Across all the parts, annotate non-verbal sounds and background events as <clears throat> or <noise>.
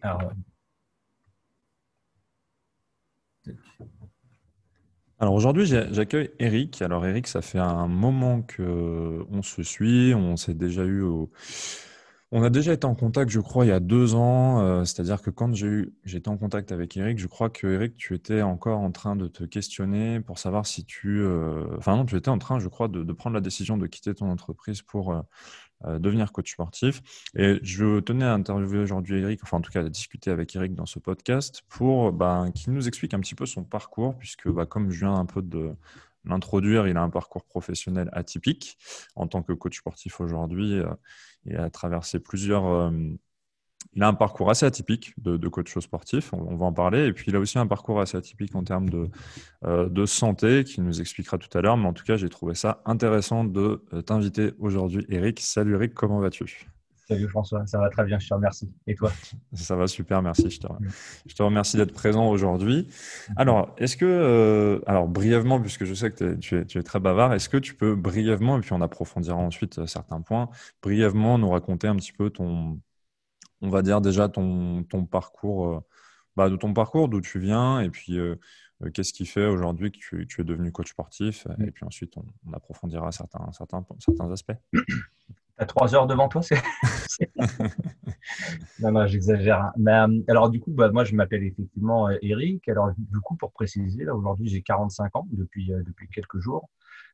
Alors, Alors aujourd'hui, j'accueille Eric. Alors Eric, ça fait un moment qu'on se suit, on s'est déjà eu au... On a déjà été en contact, je crois, il y a deux ans. Euh, c'est-à-dire que quand j'ai j'étais en contact avec Eric, je crois que Eric, tu étais encore en train de te questionner pour savoir si tu, euh, enfin non, tu étais en train, je crois, de, prendre la décision de quitter ton entreprise pour euh, devenir coach sportif. Et je tenais à interviewer aujourd'hui Eric, enfin en tout cas à discuter avec Eric dans ce podcast pour ben, qu'il nous explique un petit peu son parcours, puisque bah, comme je viens un peu de l'introduire, il a un parcours professionnel atypique en tant que coach sportif aujourd'hui. Euh, il a traversé plusieurs euh, il a un parcours assez atypique de, coach sportif, on, va en parler. Et puis, il a aussi un parcours assez atypique en termes de, euh, santé, qui nous expliquera tout à l'heure. Mais en tout cas, j'ai trouvé ça intéressant de t'inviter aujourd'hui, Eric. Salut Eric, comment vas-tu? Salut François, ça va très bien, je te remercie. Et toi? Ça va super, merci. Je te, je te remercie d'être présent aujourd'hui. Alors, est-ce que, euh, alors brièvement, puisque je sais que tu es, tu es, très bavard, est-ce que tu peux brièvement, et puis on approfondira ensuite certains points, brièvement nous raconter un petit peu ton, on va dire déjà ton, ton parcours, euh, bah, de ton parcours, d'où tu viens, et puis euh, euh, qu'est-ce qui fait aujourd'hui que tu, es devenu coach sportif, et puis ensuite on, approfondira certains, certains, certains aspects. <clears throat> Tu as trois heures devant toi, c'est. non, non, j'exagère. Hein. alors, du coup, bah, moi, je m'appelle effectivement Eric. Alors, du coup, pour préciser, là, aujourd'hui, j'ai 45 ans depuis, depuis quelques jours.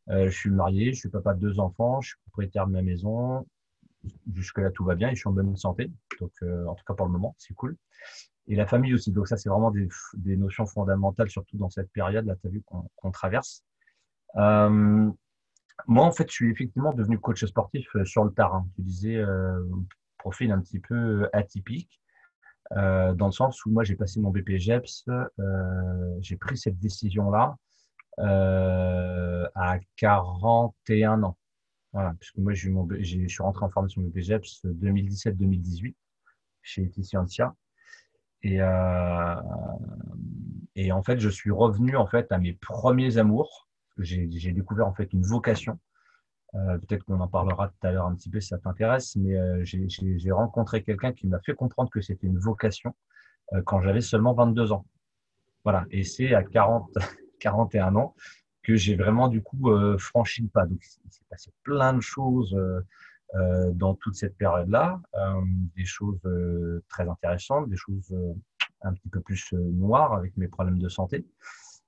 je suis marié, je suis papa de deux enfants, je suis propriétaire de ma maison, jusque-là, tout va bien et je suis en bonne santé. Donc, euh, en tout cas, pour le moment, c'est cool. Et la famille aussi. Donc, ça, c'est vraiment des, notions fondamentales, surtout dans cette période, là, tu as vu, qu'on traverse. Euh, moi, en fait, je suis effectivement devenu coach sportif euh, sur le terrain. Tu disais, euh, profil un petit peu atypique, dans le sens où moi, j'ai passé mon BPGEPS, j'ai pris cette décision-là à 41 ans. Voilà, puisque moi, je suis rentré en formation de BGEPS 2017-2018 chez Scientia. Et, euh, et en fait, je suis revenu en fait à mes premiers amours. J'ai découvert en fait une vocation. Euh, peut-être qu'on en parlera tout à l'heure un petit peu si ça t'intéresse, mais euh, j'ai rencontré quelqu'un qui m'a fait comprendre que c'était une vocation quand j'avais seulement 22 ans. Voilà, et c'est à 40, 41 <laughs> ans que j'ai vraiment du coup euh, franchi le pas. Donc il s'est passé plein de choses euh, euh, dans toute cette période-là, des choses très intéressantes, des choses un petit peu plus noires avec mes problèmes de santé.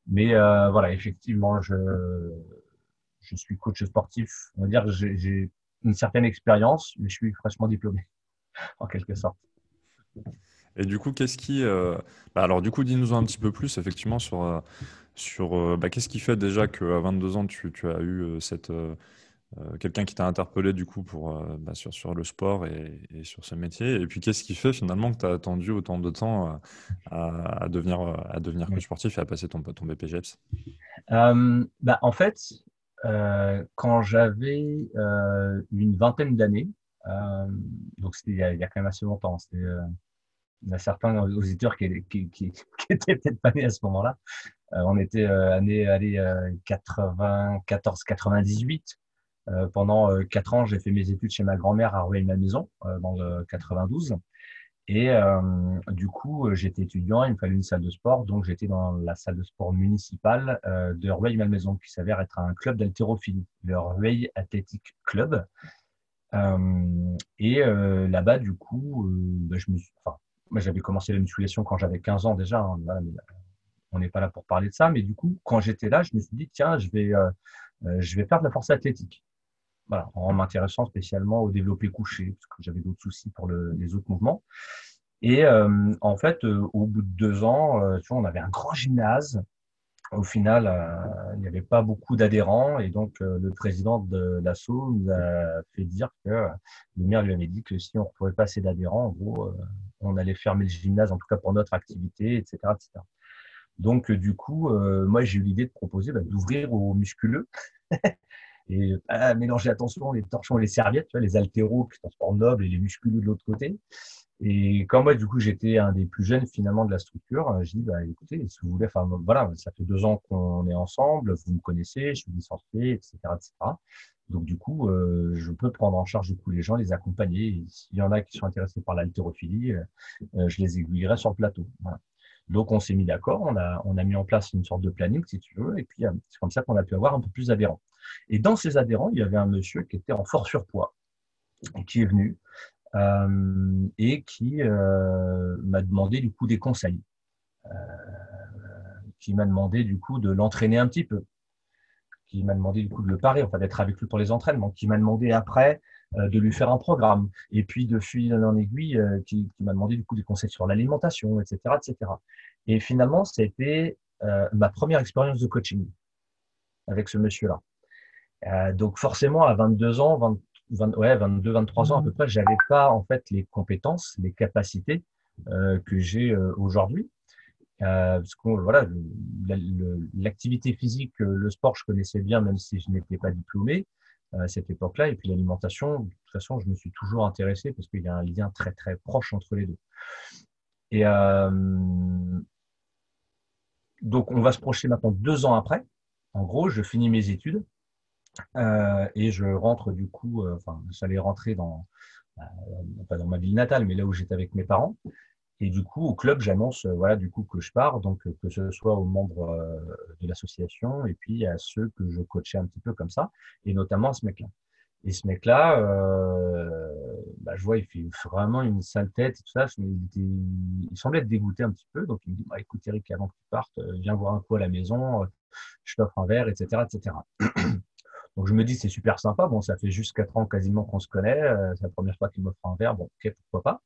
Mais voilà, effectivement, je, je suis coach sportif. On va dire que j'ai une certaine expérience, mais je suis fraîchement diplômé, <laughs> en quelque sorte. Et du coup, qu'est-ce qui. Bah alors, du coup, dis-nous un petit peu plus, effectivement, sur sur euh, bah, qu'est-ce qui fait déjà qu'à 22 ans, tu, as eu euh, cette, euh, quelqu'un qui t'a interpellé du coup pour, bah, sur, le sport et, sur ce métier. Et puis, qu'est-ce qui fait finalement que tu as attendu autant de temps à, devenir, à devenir coach sportif et à passer ton, ton BPGEPS bah, En fait, quand j'avais une vingtaine d'années, donc c'était il, y a quand même assez longtemps, il y a certains auditeurs qui, <laughs> qui, étaient peut-être pas nés à ce moment-là. Euh, on était euh, année, allez, 94-98. Euh, pendant quatre ans, j'ai fait mes études chez ma grand-mère à Rueil-Malmaison, dans le 92. Et du coup, j'étais étudiant, il me fallait une salle de sport, donc j'étais dans la salle de sport municipale de Rueil-Malmaison, qui s'avère être un club d'haltérophilie, le Rueil Athletic Club. et là-bas, du coup, bah, j'avais commencé la musculation quand j'avais 15 ans déjà. Hein, on n'est pas là pour parler de ça, mais du coup, quand j'étais là, je me suis dit, tiens, je vais, euh, euh, je vais faire de la force athlétique. Voilà, en m'intéressant spécialement au développé couché, parce que j'avais d'autres soucis pour les autres mouvements. Et euh, en fait, au bout de deux ans, tu vois, on avait un grand gymnase. Au final, il n'y avait pas beaucoup d'adhérents et donc le président de l'ASSO nous a fait dire que le maire lui avait dit que si on ne retrouvait pas assez d'adhérents, en gros, on allait fermer le gymnase, en tout cas pour notre activité, etc. etc. Donc, du coup, euh, moi, j'ai eu l'idée de proposer bah, d'ouvrir aux musculeux. <laughs> et ah, mélanger attention les torchons et les serviettes, tu vois, les altéros qui sont sport noble et les musculeux de l'autre côté. Et quand moi, du coup, j'étais un des plus jeunes finalement de la structure, euh, j'ai dit, bah, écoutez, si vous voulez, enfin, voilà, ça fait deux ans qu'on est ensemble, vous me connaissez, je suis licencié, etc., etc. Donc, du coup, euh, je peux prendre en charge du coup les gens, les accompagner. S'il y en a qui sont intéressés par l'haltérophilie, euh, euh, je les aiguillerai sur le plateau. Voilà. Donc, on s'est mis d'accord, on a, on a mis en place une sorte de planning, si tu veux, et puis c'est comme ça qu'on a pu avoir un peu plus d'adhérents. Et dans ces adhérents, il y avait un monsieur qui était en fort surpoids, qui est venu, euh, et qui euh, m'a demandé du coup des conseils, euh, qui m'a demandé du coup de l'entraîner un petit peu, qui m'a demandé du coup de le parer, enfin d'être avec lui pour les entraînements, qui m'a demandé après de lui faire un programme, et puis de fil en aiguille, qui, qui m'a demandé du coup des conseils sur l'alimentation, etc., etc. Et finalement, c'était ma première expérience de coaching avec ce monsieur-là. Donc forcément, à 22 ans, 20, ouais, 22, 23 ans à peu près, j'avais pas en fait les compétences, les capacités euh, que j'ai euh, aujourd'hui. Euh, parce que voilà, l'activité physique, le sport, je connaissais bien, même si je n'étais pas diplômé à cette époque-là. Et puis l'alimentation, de toute façon, je me suis toujours intéressé parce qu'il y a un lien très très proche entre les deux. Et donc, on va se projeter maintenant deux ans après. En gros, je finis mes études euh, et je rentre du coup, euh, enfin, j'allais rentrer dans, euh, pas dans ma ville natale, mais là où j'étais avec mes parents. Et du coup, au club, j'annonce, voilà, du coup, que je pars, donc que ce soit aux membres de l'association et puis à ceux que je coachais un petit peu comme ça, et notamment à ce mec-là. Et ce mec-là, bah, je vois, il fait vraiment une sale tête et tout ça. Il, il semblait être dégoûté un petit peu. Donc, il me dit, bah, écoute, Eric, avant que tu partes, viens voir un coup à la maison, je t'offre un verre, etc., etc. <clears throat> Donc je me dis c'est super sympa. Bon, ça fait juste quatre ans quasiment qu'on se connaît. Euh, c'est la première fois qu'il m'offre un verre. Bon, ok, pourquoi pas.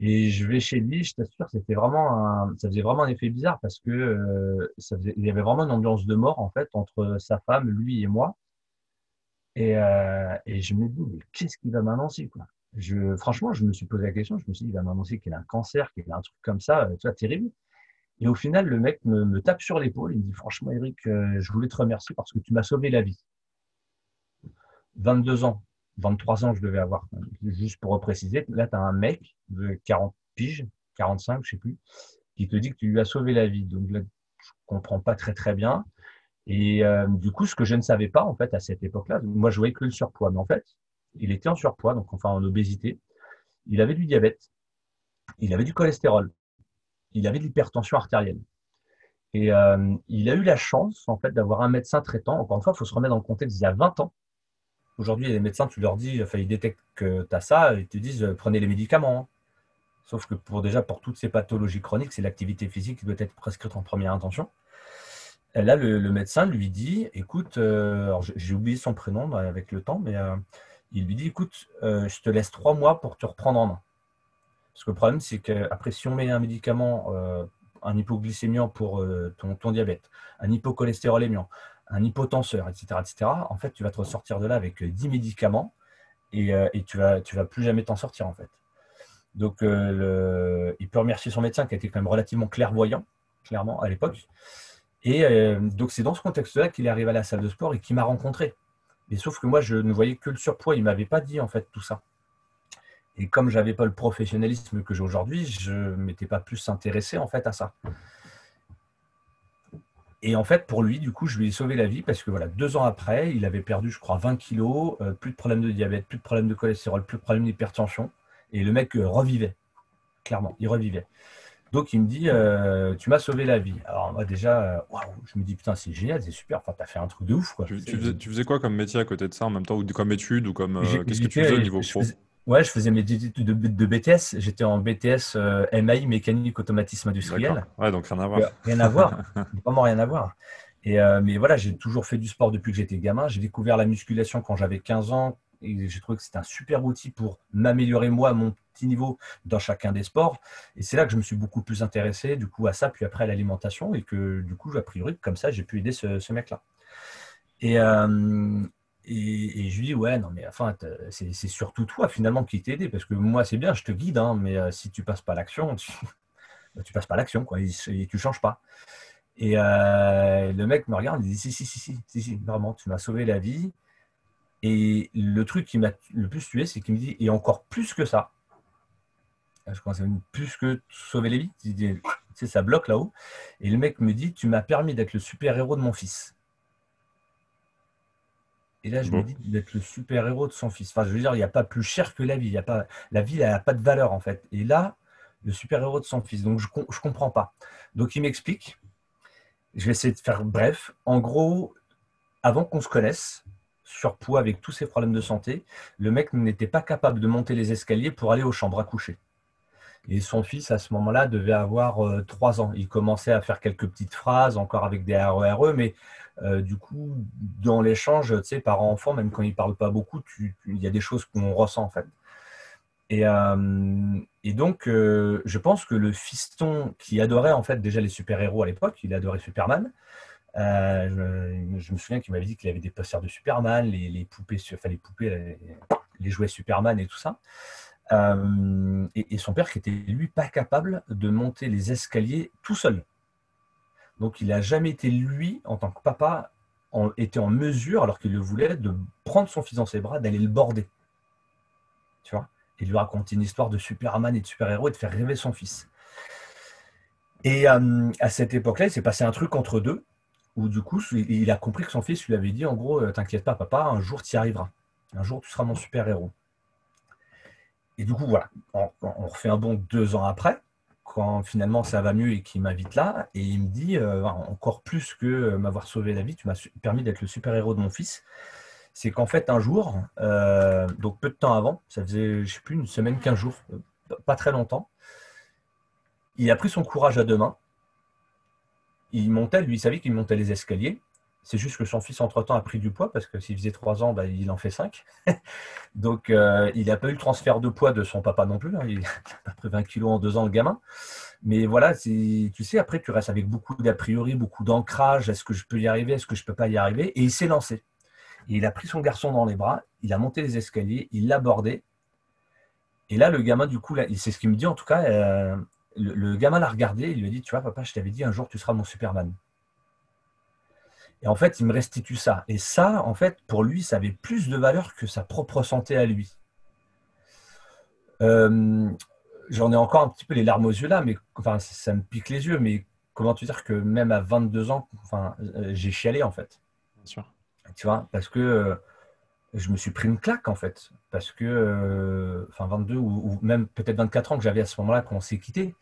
Et je vais chez lui, je t'assure, c'était vraiment un, ça faisait vraiment un effet bizarre parce que euh, ça faisait, il y avait vraiment une ambiance de mort en fait entre sa femme, lui et moi. Et, euh, et je me dis mais qu'est-ce qu'il va m'annoncer quoi? Je, Franchement, je me suis posé la question. Je me suis dit il va m'annoncer qu'il a un cancer, qu'il a un truc comme ça, tu vois, terrible. Et au final, le mec me, me tape sur l'épaule. Il me dit franchement, Eric, je voulais te remercier parce que tu m'as sauvé la vie. 22 ans, 23 ans, je devais avoir, juste pour préciser. Là, tu as un mec de 40 piges, 45, je sais plus, qui te dit que tu lui as sauvé la vie. Donc là, je comprends pas très très bien. Et euh, du coup, ce que je ne savais pas en fait à cette époque-là, moi je voyais que le surpoids, mais en fait, il était en surpoids, donc enfin en obésité. Il avait du diabète, il avait du cholestérol, il avait de l'hypertension artérielle. Et euh, il a eu la chance en fait d'avoir un médecin traitant. Encore une fois, il faut se remettre dans le contexte il y a 20 ans. Aujourd'hui, les médecins, tu leur dis, enfin, ils détectent que tu as ça, ils te disent euh, prenez les médicaments. Hein. Sauf que pour déjà pour toutes ces pathologies chroniques, c'est l'activité physique qui doit être prescrite en première intention. Et là, le, médecin lui dit écoute, euh, j'ai oublié son prénom avec le temps, mais euh, il lui dit écoute, je te laisse trois mois pour te reprendre en main. Parce que le problème, c'est qu'après, si on met un médicament, un hypoglycémiant pour ton, ton, diabète, un hypocholestérolémiant, un hypotenseur, etc., etc., en fait, tu vas te ressortir de là avec 10 euh, médicaments et, euh, et tu vas, vas plus jamais t'en sortir, en fait. Donc, euh, il peut remercier son médecin qui été quand même relativement clairvoyant, clairement, à l'époque. Et donc, c'est dans ce contexte-là qu'il est arrivé à la salle de sport et qu'il m'a rencontré. Et sauf que moi, je ne voyais que le surpoids. Il ne m'avait pas dit, en fait, tout ça. Et comme je n'avais pas le professionnalisme que j'ai aujourd'hui, je ne m'étais pas plus intéressé, en fait, à ça. Et en fait, pour lui, du coup, je lui ai sauvé la vie parce que voilà, deux ans après, il avait perdu, je crois, 20 kilos, euh, plus de problème de diabète, plus de problème de cholestérol, plus de problème d'hypertension. Et le mec euh, revivait, clairement, il revivait. Donc il me dit, euh, tu m'as sauvé la vie. Alors moi déjà, je me dis, putain, c'est génial, c'est super, enfin, tu as fait un truc de ouf. Quoi. Tu, faisais, quoi comme métier à côté de ça en même temps, ou comme étude, ou comme qu'est-ce que tu faisais au niveau pro? Ouais, je faisais mes études de, de, BTS. J'étais en BTS euh, MAI, mécanique, automatisme industriel. Ouais, donc rien à voir. Euh, rien à voir. <laughs> Vraiment rien à voir. Et, euh, mais voilà, j'ai toujours fait du sport depuis que j'étais gamin. J'ai découvert la musculation quand j'avais 15 ans et j'ai trouvé que c'était un super outil pour m'améliorer moi à mon petit niveau dans chacun des sports. Et c'est là que je me suis beaucoup plus intéressé du coup à ça, puis après à l'alimentation et que du coup, a priori, comme ça, j'ai pu aider ce, ce mec-là. Et, euh, et, je lui dis, ouais, non, mais enfin, c'est surtout toi finalement qui t'es aidé, parce que moi, c'est bien, je te guide, hein, mais euh, si tu passes pas l'action, tu, <laughs> bah, tu passes pas l'action, quoi, et, tu changes pas. Et euh, le mec me regarde, il dit, si, si, si, si, si, si vraiment, tu m'as sauvé la vie. Et le truc qui m'a le plus tué, c'est qu'il me dit, et encore plus que ça, je commence à plus que sauver les vies, tu sais, ça bloque là-haut. Et le mec me dit, tu m'as permis d'être le super-héros de mon fils. Et là, je me dis d'être le super-héros de son fils. Enfin, je veux dire, il n'y a pas plus cher que la vie. Il y a pas, la vie, n'a pas de valeur, en fait. Et là, le super-héros de son fils. Donc, je ne comprends pas. Donc, il m'explique. Je vais essayer de faire bref. En gros, avant qu'on se connaisse, surpoids avec tous ses problèmes de santé, le mec n'était pas capable de monter les escaliers pour aller aux chambres à coucher. Et son fils, à ce moment-là, devait avoir euh, trois ans. Il commençait à faire quelques petites phrases, encore avec des RERE, e, mais euh, du coup, dans l'échange, tu sais, parent-enfant, même quand il ne parle pas beaucoup, il y a des choses qu'on ressent, en fait. Et, euh, donc, je pense que le fiston qui adorait, en fait, déjà les super-héros à l'époque, il adorait Superman, je, me souviens qu'il m'avait dit qu'il avait des posters de Superman, les, poupées, enfin les poupées, les, jouets Superman et tout ça. Euh, et, son père qui était lui pas capable de monter les escaliers tout seul. Donc il n'a jamais été lui, en tant que papa, en, était en mesure, alors qu'il le voulait, de prendre son fils dans ses bras, d'aller le border. Tu vois? Et lui raconter une histoire de Superman et de super-héros et de faire rêver son fils. Et euh, à cette époque-là, il s'est passé un truc entre deux, où du coup, il a compris que son fils lui avait dit, en gros, euh, t'inquiète pas, papa, un jour tu y arriveras. Un jour, tu seras mon super-héros. Et du coup, voilà, on, refait un bond deux ans après, quand finalement ça va mieux et qu'il m'invite là, et il me dit, euh, encore plus que m'avoir sauvé la vie, tu m'as permis d'être le super-héros de mon fils. C'est qu'en fait, un jour, euh, donc peu de temps avant, ça faisait, je sais plus, une semaine, quinze jours, euh, pas très longtemps, il a pris son courage à deux mains. Il montait, lui, il savait qu'il montait les escaliers. C'est juste que son fils, entre-temps, a pris du poids parce que s'il faisait trois ans, bah, il en fait cinq. <laughs> Donc, euh, il n'a pas eu le transfert de poids de son papa non plus. Hein. Il <laughs> a peu 20 kilos en deux ans, le gamin. Mais voilà, tu sais, après, tu restes avec beaucoup d'a priori, beaucoup d'ancrage. Est-ce que je peux y arriver? Est-ce que je ne peux pas y arriver? Et il s'est lancé. il a pris son garçon dans les bras, il a monté les escaliers, il l'a abordé. Et là, le gamin, du coup, c'est ce qu'il me dit en tout cas, euh, le, le, gamin l'a regardé, il lui a dit, tu vois, papa, je t'avais dit, un jour, tu seras mon Superman. Et en fait, il me restitue ça. Et ça, en fait, pour lui, ça avait plus de valeur que sa propre santé à lui. Euh, j'en ai encore un petit peu les larmes aux yeux là, mais enfin, ça me pique les yeux. Mais comment te dire que même à 22 ans, enfin, euh, j'ai chialé en fait. Bien sûr. Tu vois, parce que euh, je me suis pris une claque en fait. Parce que, enfin, 22 ou, même peut-être 24 ans que j'avais à ce moment-là quand on s'est quitté,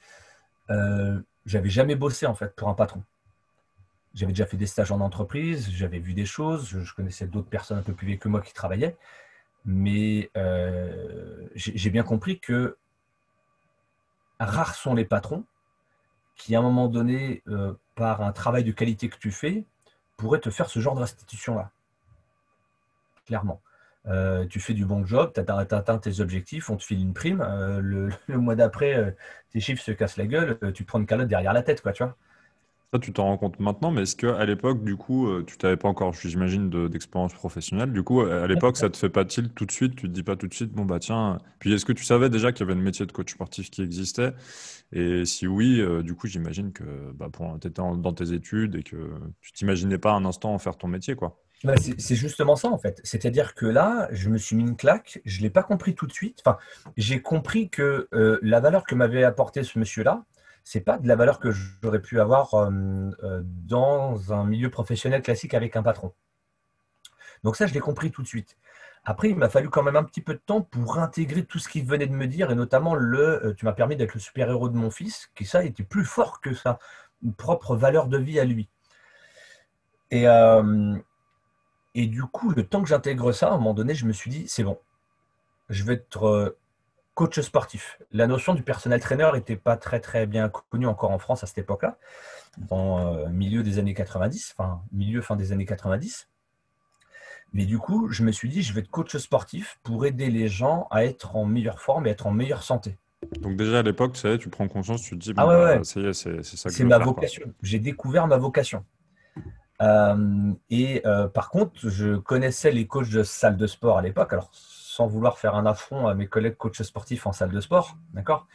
j'avais jamais bossé en fait pour un patron. J'avais déjà fait des stages en entreprise, j'avais vu des choses, je, connaissais d'autres personnes un peu plus vieilles que moi qui travaillaient, mais euh, j'ai bien compris que rares sont les patrons qui, à un moment donné, euh, par un travail de qualité que tu fais, pourraient te faire ce genre de restitution-là. Clairement. Euh, tu fais du bon job, tu as, atteint tes objectifs, on te file une prime. le, <laughs> le, mois d'après, tes chiffres se cassent la gueule, tu prends une calotte derrière la tête, quoi, tu vois. Tu t'en rends compte maintenant, mais est-ce qu'à l'époque, du coup, euh, tu t'avais pas encore, j'imagine, d'expérience professionnelle. Du coup, à l'époque, ça te fait pas tilt tout de suite, tu te dis pas tout de suite, bon bah tiens. Puis est-ce que tu savais déjà qu'il y avait le métier de coach sportif qui existait? Et si oui, euh, du coup, j'imagine que bah, tu étais dans tes études et que tu t'imaginais pas un instant en faire ton métier, quoi. Bah, c'est justement ça en fait. C'est-à-dire que là, je me suis mis une claque, je ne l'ai pas compris tout de suite. Enfin, j'ai compris que euh, la valeur que m'avait apporté ce monsieur-là, c'est pas de la valeur que j'aurais pu avoir euh, euh, dans un milieu professionnel classique avec un patron. Donc ça, je l'ai compris tout de suite. Après, il m'a fallu quand même un petit peu de temps pour intégrer tout ce qu'il venait de me dire, et notamment le euh, tu m'as permis d'être le super-héros de mon fils, qui ça était plus fort que sa propre valeur de vie à lui. Et, et du coup, le temps que j'intègre ça, à un moment donné, je me suis dit, c'est bon, je vais être coach sportif. La notion du personnel trainer n'était pas très très bien connue encore en France à cette époque-là, dans euh, milieu des années 90, enfin milieu fin des années 90. Mais du coup, je me suis dit, je vais être coach sportif pour aider les gens à être en meilleure forme et être en meilleure santé. Donc déjà à l'époque, tu, tu prends conscience, tu te dis, ah ouais, c'est ça que C'est ma vocation. J'ai découvert ma vocation. Euh, et euh, par contre, je connaissais les coachs de salle de sport à l'époque. Alors, vouloir faire un affront à mes collègues coachs sportifs en salle de sport, d'accord?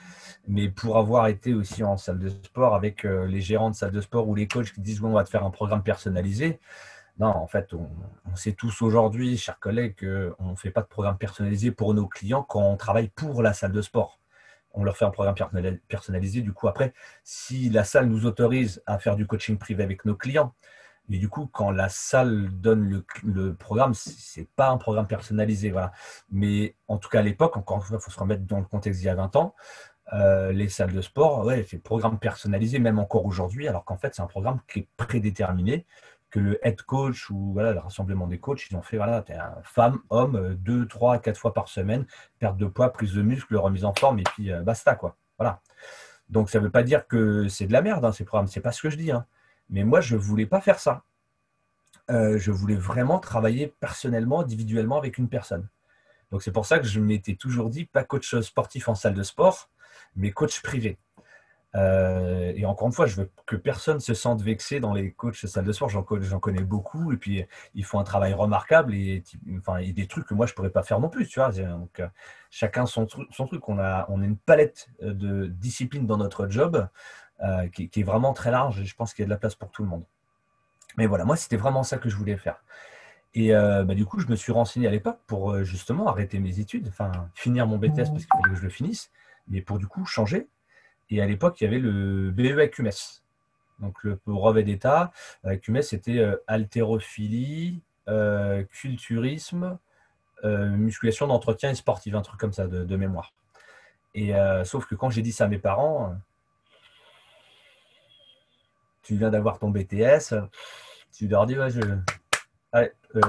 Mais pour avoir été aussi en salle de sport avec euh, les gérants de salle de sport ou les coachs qui disent on va te faire un programme personnalisé, Non, en fait, on, sait tous aujourd'hui, chers collègues, qu'on ne fait pas de programme personnalisé pour nos clients quand on travaille pour la salle de sport. On leur fait un programme personnalisé. Du coup, après, si la salle nous autorise à faire du coaching privé avec nos clients, mais du coup, quand la salle donne le, programme, ce n'est pas un programme personnalisé. Voilà. Mais en tout cas, à l'époque, encore une fois, il faut se remettre dans le contexte d'il y a 20 ans, euh, les salles de sport, ouais, c'est programme personnalisé, même encore aujourd'hui, alors qu'en fait, c'est un programme qui est prédéterminé que le head coach ou voilà, le rassemblement des coachs, ils ont fait voilà, un femme, homme, euh, deux, trois, quatre fois par semaine, perte de poids, prise de muscle, remise en forme, et puis euh, basta. quoi. Voilà. Donc ça ne veut pas dire que c'est de la merde, hein, ces programmes, c'est pas ce que je dis. Hein. Mais moi, je ne voulais pas faire ça. Euh, je voulais vraiment travailler personnellement, individuellement avec une personne. Donc c'est pour ça que je m'étais toujours dit, pas coach sportif en salle de sport, mais coach privé. Euh, et encore une fois, je veux que personne se sente vexé dans les coachs de salle de sport. J'en connais beaucoup et puis ils font un travail remarquable et, des trucs que moi je pourrais pas faire non plus. Euh, chacun son, truc. On a une palette de disciplines dans notre job euh, qui, est vraiment très large et je pense qu'il y a de la place pour tout le monde. Mais voilà, moi c'était vraiment ça que je voulais faire. Et bah, du coup, je me suis renseigné à l'époque pour justement arrêter mes études, enfin finir mon BTS parce qu'il fallait que je le finisse, mais pour du coup changer et à l'époque, il y avait le BE QMS. Donc le brevet d'État. QMS, c'était euh, haltérophilie, euh, culturisme, euh, musculation d'entretien et sportive, un truc comme ça de, mémoire. Et sauf que quand j'ai dit ça à mes parents, tu viens d'avoir ton BTS, tu leur dis ouais,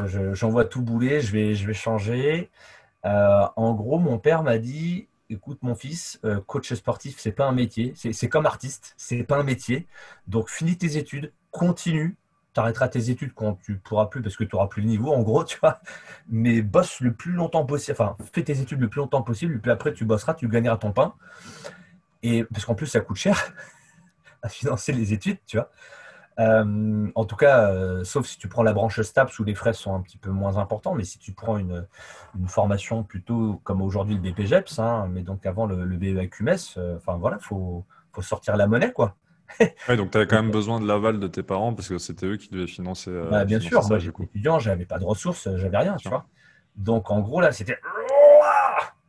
je, j'envoie tout bouler, je vais, je vais changer. en gros, mon père m'a dit écoute mon fils, euh, coach sportif, c'est pas un métier, c'est comme artiste, c'est pas un métier. Donc finis tes études, continue, tu arrêteras tes études quand tu pourras plus parce que tu auras plus le niveau, en gros, <laughs> tu vois. Mais bosse le plus longtemps possible, enfin fais tes études le plus longtemps possible, puis après tu bosseras, tu gagneras ton pain. Et parce qu'en plus ça coûte cher à financer les études, tu vois. Euh, en tout cas, euh, sauf si tu prends la branche STAPS où les frais sont un petit peu moins importants, mais si tu prends une, formation plutôt comme aujourd'hui le BPGEPS, hein, mais donc avant le, le BEAQMS, euh, enfin voilà, il faut, sortir la monnaie, quoi. <laughs> donc tu avais quand même besoin de l'aval de tes parents parce que c'était eux qui devaient financer. Bah, bien sûr, moi j'étais étudiant, j'avais pas de ressources, j'avais rien, tu vois. Donc en gros là, c'était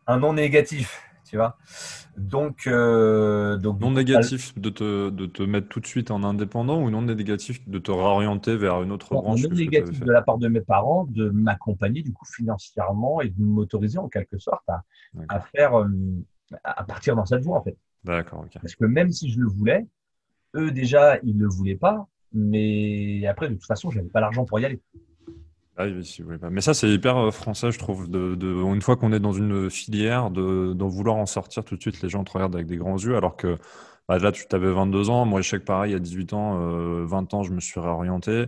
un non négatif tu vois. Donc, euh, donc non négatif de te, de te mettre tout de suite en indépendant ou non négatif de te réorienter vers une autre branche Non négatif de la part de mes parents de m'accompagner du coup financièrement et de m'autoriser en quelque sorte à, faire euh, à partir dans cette voie en fait. D'accord. Parce que même si je le voulais, eux déjà ils le voulaient pas, mais après de toute façon j'avais pas l'argent pour y aller. Mais ça, c'est hyper euh, français, je trouve. De, une fois qu'on est dans une filière, de, vouloir en sortir tout de suite, les gens te regardent avec des grands yeux, alors que bah, là, tu avais 22 ans. Moi, je sais que pareil, à 18 ans, 20 euh, ans, je me suis réorienté.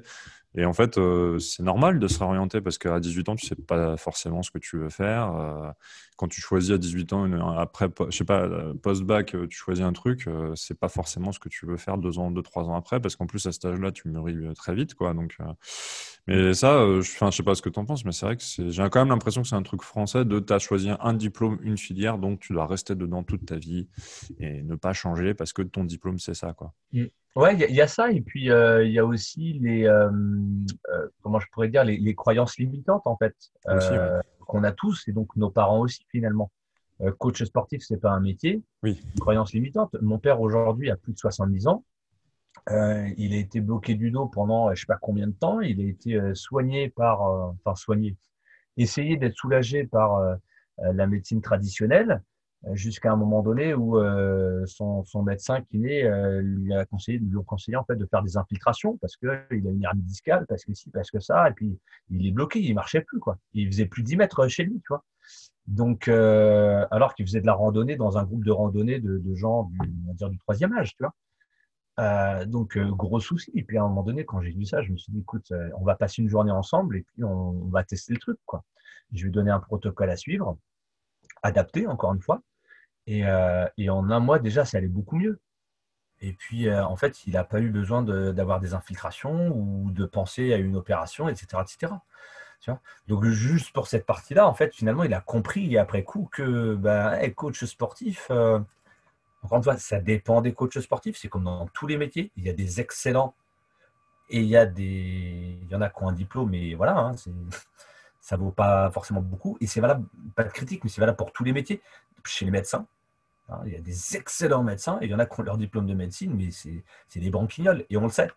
Et en fait, euh, c'est normal de se réorienter parce qu'à 18 ans, tu sais pas forcément ce que tu veux faire. Quand tu choisis à 18 ans, après, je sais pas, post-bac, euh, tu choisis un truc, c'est pas forcément ce que tu veux faire deux ans, deux, trois ans après parce qu'en plus, à cet âge-là, tu mûris très vite, quoi. Donc, mais ça, je, je sais pas ce que tu en penses, mais c'est vrai que j'ai quand même l'impression que c'est un truc français de tu as choisi un diplôme, une filière, donc tu dois rester dedans toute ta vie et ne pas changer parce que ton diplôme, c'est ça, quoi. Mmh. Ouais, il y, a ça, et puis euh, il y a aussi les, euh, euh, comment je pourrais dire, les, croyances limitantes en fait, qu'on a tous, et donc nos parents aussi finalement. coach sportif, c'est pas un métier. Oui. croyance limitante. Mon père aujourd'hui a plus de 70 ans. il a été bloqué du dos pendant je sais pas combien de temps. Il a été soigné par, enfin soigné, essayé d'être soulagé par la médecine traditionnelle jusqu'à un moment donné où euh, son, médecin kiné euh, lui a conseillé, lui a conseillé en fait de faire des infiltrations parce que il a une hernie discale, parce que si, parce que ça, et puis il est bloqué, il marchait plus quoi. Il faisait plus de 10 mètres chez lui, tu vois. Donc, euh, alors qu'il faisait de la randonnée dans un groupe de randonnée de, gens du, on va dire, du troisième âge, tu vois. Euh, donc, gros souci. Et puis, à un moment donné, quand j'ai vu ça, je me suis dit, écoute, on va passer une journée ensemble et puis on, va tester le truc, quoi. Je vais donner un protocole à suivre adapté, encore une fois. Euh, et, en un mois, déjà, ça allait beaucoup mieux. Et puis, euh, en fait, il n'a pas eu besoin d'avoir des infiltrations ou de penser à une opération, etc. etc. Donc, juste pour cette partie-là, en fait, finalement, il a compris après coup que bah, coach sportif, euh, encore une fois, ça dépend des coachs sportifs. C'est comme dans tous les métiers. Il y a des excellents Et il y, a des... il y en a qui ont un diplôme, mais voilà, hein, ça ne vaut pas forcément beaucoup. Et c'est valable, pas de critique, mais c'est valable pour tous les métiers. Chez les médecins, hein, il y a des excellents médecins, et il y en a qui ont leur diplôme de médecine, mais c'est des branquignoles, et on le sait.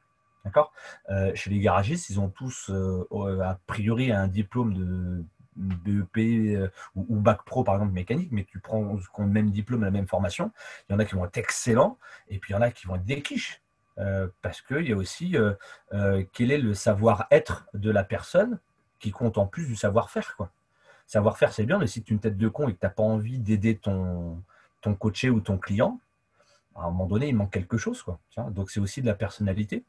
D'accord? Euh, Chez les garagistes, ils ont tous, euh, a priori, un diplôme de BEP euh, ou, bac pro par exemple mécanique, mais tu prends le même diplôme, la même formation, il y en a qui vont être excellents et puis il y en a qui vont être des. Euh, parce qu'il y a aussi euh, quel est le savoir-être de la personne qui compte en plus du savoir-faire. Quoi. Savoir-faire, c'est bien, mais si tu es une tête de con et que tu n'as pas envie d'aider ton, ton coaché ou ton client, à un moment donné, il manque quelque chose. Quoi. Donc, c'est aussi de la personnalité.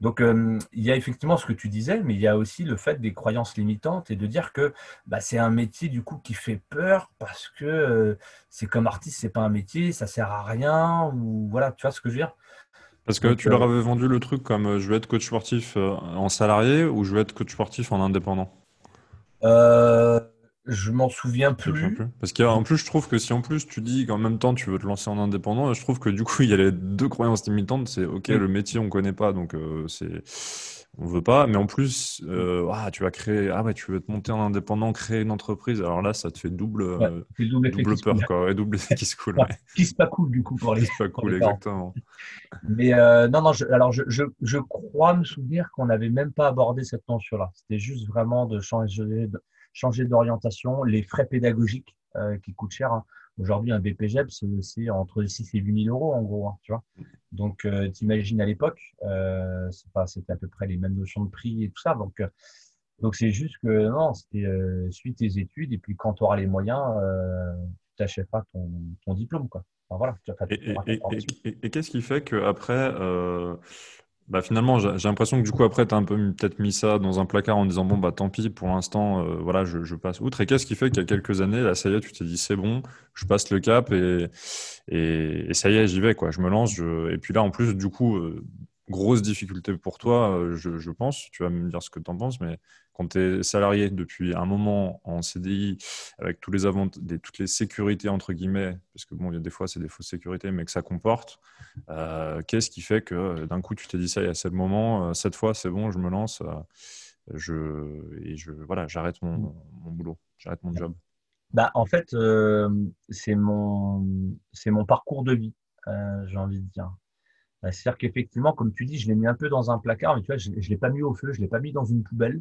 Donc, euh, il y a effectivement ce que tu disais, mais il y a aussi le fait des croyances limitantes et de dire que bah, c'est un métier du coup qui fait peur parce que euh, c'est comme artiste, c'est pas un métier, ça sert à rien ou voilà, tu vois ce que je veux dire? Parce que tu leur euh, avais vendu le truc comme je veux être coach sportif en salarié ou je veux être coach sportif en indépendant? Je m'en souviens plus. Parce qu'en plus, je trouve que si en plus tu dis qu'en même temps tu veux te lancer en indépendant, je trouve que du coup <laughs> il y a les deux croyances limitantes. C'est ok, le métier on connaît pas, donc euh, c'est on veut pas. Mais en plus, euh, ah, tu vas créer, ah ouais, tu veux te monter en indépendant, créer une entreprise. Alors là, ça te fait double, euh, double, peur, quoi, et double effet qui se coule. Qui se pas cool du coup pour les. Qui se pas cool, exactement. Mais non, non. alors je, je, je, crois me souvenir qu'on n'avait même pas abordé cette notion-là. C'était juste vraiment de changer. De changer d'orientation, les frais pédagogiques euh, qui coûtent cher. Hein. Aujourd'hui, un BPGEP, c'est entre 6 et 8 000 euros en gros. Hein, tu vois Donc, euh, t'imagines à l'époque, euh, c'était à peu près les mêmes notions de prix et tout ça. Donc, euh, donc c'est juste que non, c'était suis tes études et puis quand tu auras les moyens, tu n'achèteras ton, ton diplôme. Quoi. Enfin, voilà, et, et, et, et qu'est-ce qui fait qu'après, bah finalement, j'ai l'impression que du coup, après, tu un peu peut-être mis ça dans un placard en disant, bon, bah tant pis, pour l'instant, euh, voilà, je, je, passe outre. Et qu'est-ce qui fait qu'il y a quelques années, là, ça y est, tu t'es dit, c'est bon, je passe le cap et, et, et ça y est, j'y vais, quoi, je me lance. Je... Et puis là, en plus, du coup, euh, grosse difficulté pour toi, euh, je, pense, tu vas me dire ce que tu en penses, mais quand tu es salarié depuis un moment en CDI, avec tous les des, toutes les sécurités, entre guillemets, parce que bon, il y a des fois, c'est des fausses sécurités, mais que ça comporte, euh, qu'est-ce qui fait que euh, d'un coup, tu t'es dit ça, il y a ce moment, cette fois, c'est bon, je me lance, je, et je, voilà, j'arrête mon, mon, boulot, j'arrête mon job bah, En fait, c'est mon, mon parcours de vie, j'ai envie de dire. C'est-à-dire qu'effectivement, comme tu dis, je l'ai mis un peu dans un placard, mais tu vois, je ne l'ai pas mis au feu, je ne l'ai pas mis dans une poubelle.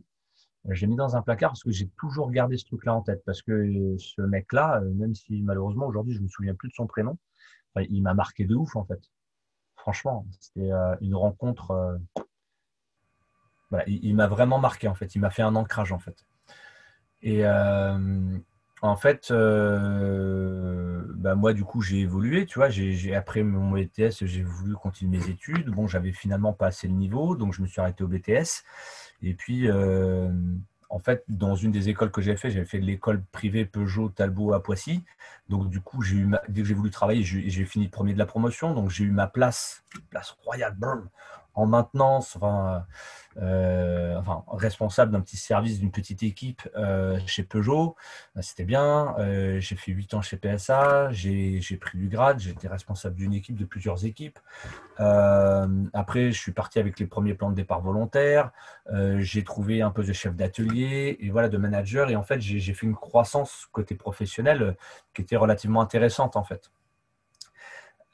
J'ai mis dans un placard parce que j'ai toujours gardé ce truc-là en tête. Parce que ce mec-là, euh, même si malheureusement aujourd'hui je me souviens plus de son prénom, il m'a marqué de ouf en fait. Franchement, c'était euh, une rencontre. Euh, il, m'a vraiment marqué en fait. Il m'a fait un ancrage en fait. Et en fait, bah, moi du coup j'ai évolué. Tu vois, j'ai après mon BTS, j'ai voulu continuer mes études. Bon, j'avais finalement pas assez le niveau, donc je me suis arrêté au BTS. Et puis, euh, en fait, dans une des écoles que j'ai fait, j'avais fait l'école privée Peugeot Talbot à Poissy. Donc, du coup, dès que j'ai voulu travailler, j'ai fini premier de la promotion. Donc, j'ai eu ma place, place royale, en maintenance, enfin, euh, enfin responsable d'un petit service, d'une petite équipe euh, chez Peugeot. Euh, c'était bien. j'ai fait 8 ans chez PSA. J'ai pris du grade. J'étais responsable d'une équipe, de plusieurs équipes. après, je suis parti avec les premiers plans de départ volontaires. j'ai trouvé un poste de chef d'atelier et voilà de manager. Et en fait, j'ai fait une croissance côté professionnel qui était relativement intéressante en fait.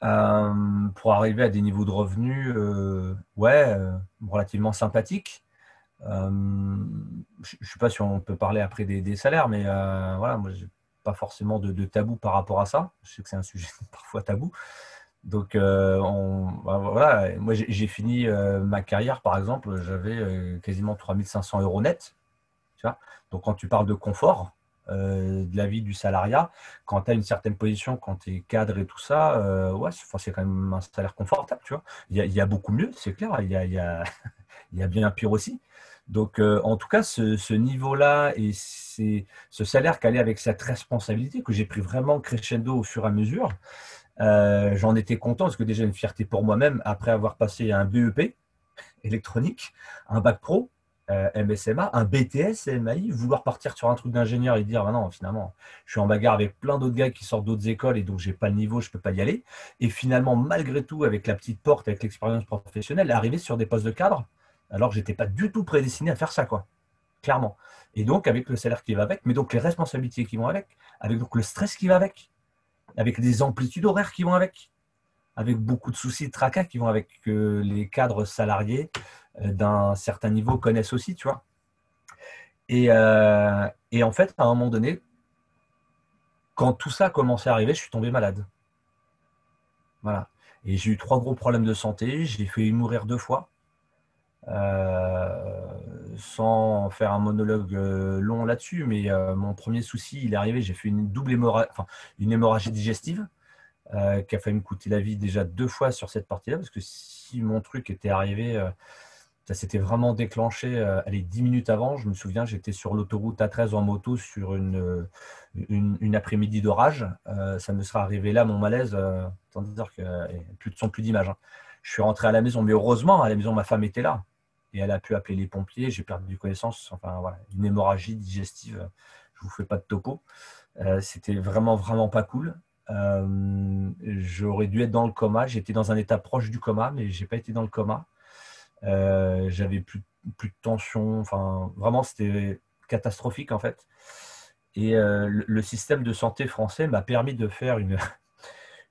Euh, pour arriver à des niveaux de revenus euh, ouais, euh, relativement sympathiques. je ne sais pas si on peut parler après des, salaires, mais voilà, moi, pas forcément de, tabou par rapport à ça. Je sais que c'est un sujet <laughs> parfois tabou. Donc, on, bah, voilà, moi, j'ai fini ma carrière, par exemple, j'avais quasiment 3500 euros net. Tu vois Donc, quand tu parles de confort, euh, de la vie du salariat, quand tu as une certaine position, quand tu es cadre et tout ça, euh, ouais, c'est quand même un salaire confortable, tu vois. Il y a, beaucoup mieux, c'est clair, il y a, il y, a, <laughs> il y a bien pire aussi. Donc, euh, en tout cas, ce, niveau-là et ce salaire qui allait avec cette responsabilité que j'ai pris vraiment crescendo au fur et à mesure, j'en étais content parce que déjà une fierté pour moi-même après avoir passé un BEP électronique, un bac pro, euh, MSMA, un BTS MAI, vouloir partir sur un truc d'ingénieur et dire ah non, finalement, je suis en bagarre avec plein d'autres gars qui sortent d'autres écoles et donc j'ai pas le niveau, je peux pas y aller. Et finalement, malgré tout, avec la petite porte, avec l'expérience professionnelle, arriver sur des postes de cadre, Alors que j'étais pas du tout prédestiné à faire ça, quoi. Clairement. Et donc, avec le salaire qui va avec, mais donc les responsabilités qui vont avec, avec donc le stress qui va avec, avec des amplitudes horaires qui vont avec, avec beaucoup de soucis de tracas qui vont avec, les cadres salariés euh, d'un certain niveau connaissent aussi, tu vois. Et, euh, et, en fait, à un moment donné, quand tout ça a commencé à arriver, je suis tombé malade. Voilà. Et j'ai eu trois gros problèmes de santé. J'ai fait mourir deux fois. Euh, sans faire un monologue long là-dessus, mais mon premier souci, il est arrivé, j'ai fait une double une hémorragie digestive qui a failli me coûter la vie déjà deux fois sur cette partie-là, parce que si mon truc était arrivé, ça s'était vraiment déclenché, allez, dix minutes avant, je me souviens, j'étais sur l'autoroute A13 en moto sur une, une, après-midi d'orage, ça me serait arrivé là, mon malaise, tant dire que plus de son, plus d'image. Hein. Je suis rentré à la maison, mais heureusement, à la maison, ma femme était là et elle a pu appeler les pompiers. J'ai perdu connaissance. Enfin, voilà, une hémorragie digestive. Je vous fais pas de topo. Euh, c'était vraiment, vraiment pas cool. Euh, j'aurais dû être dans le coma. J'étais dans un état proche du coma, mais j'ai pas été dans le coma. Euh, j'avais plus, plus de tension. Enfin, vraiment, c'était catastrophique en fait. Et le, système de santé français m'a permis de faire une,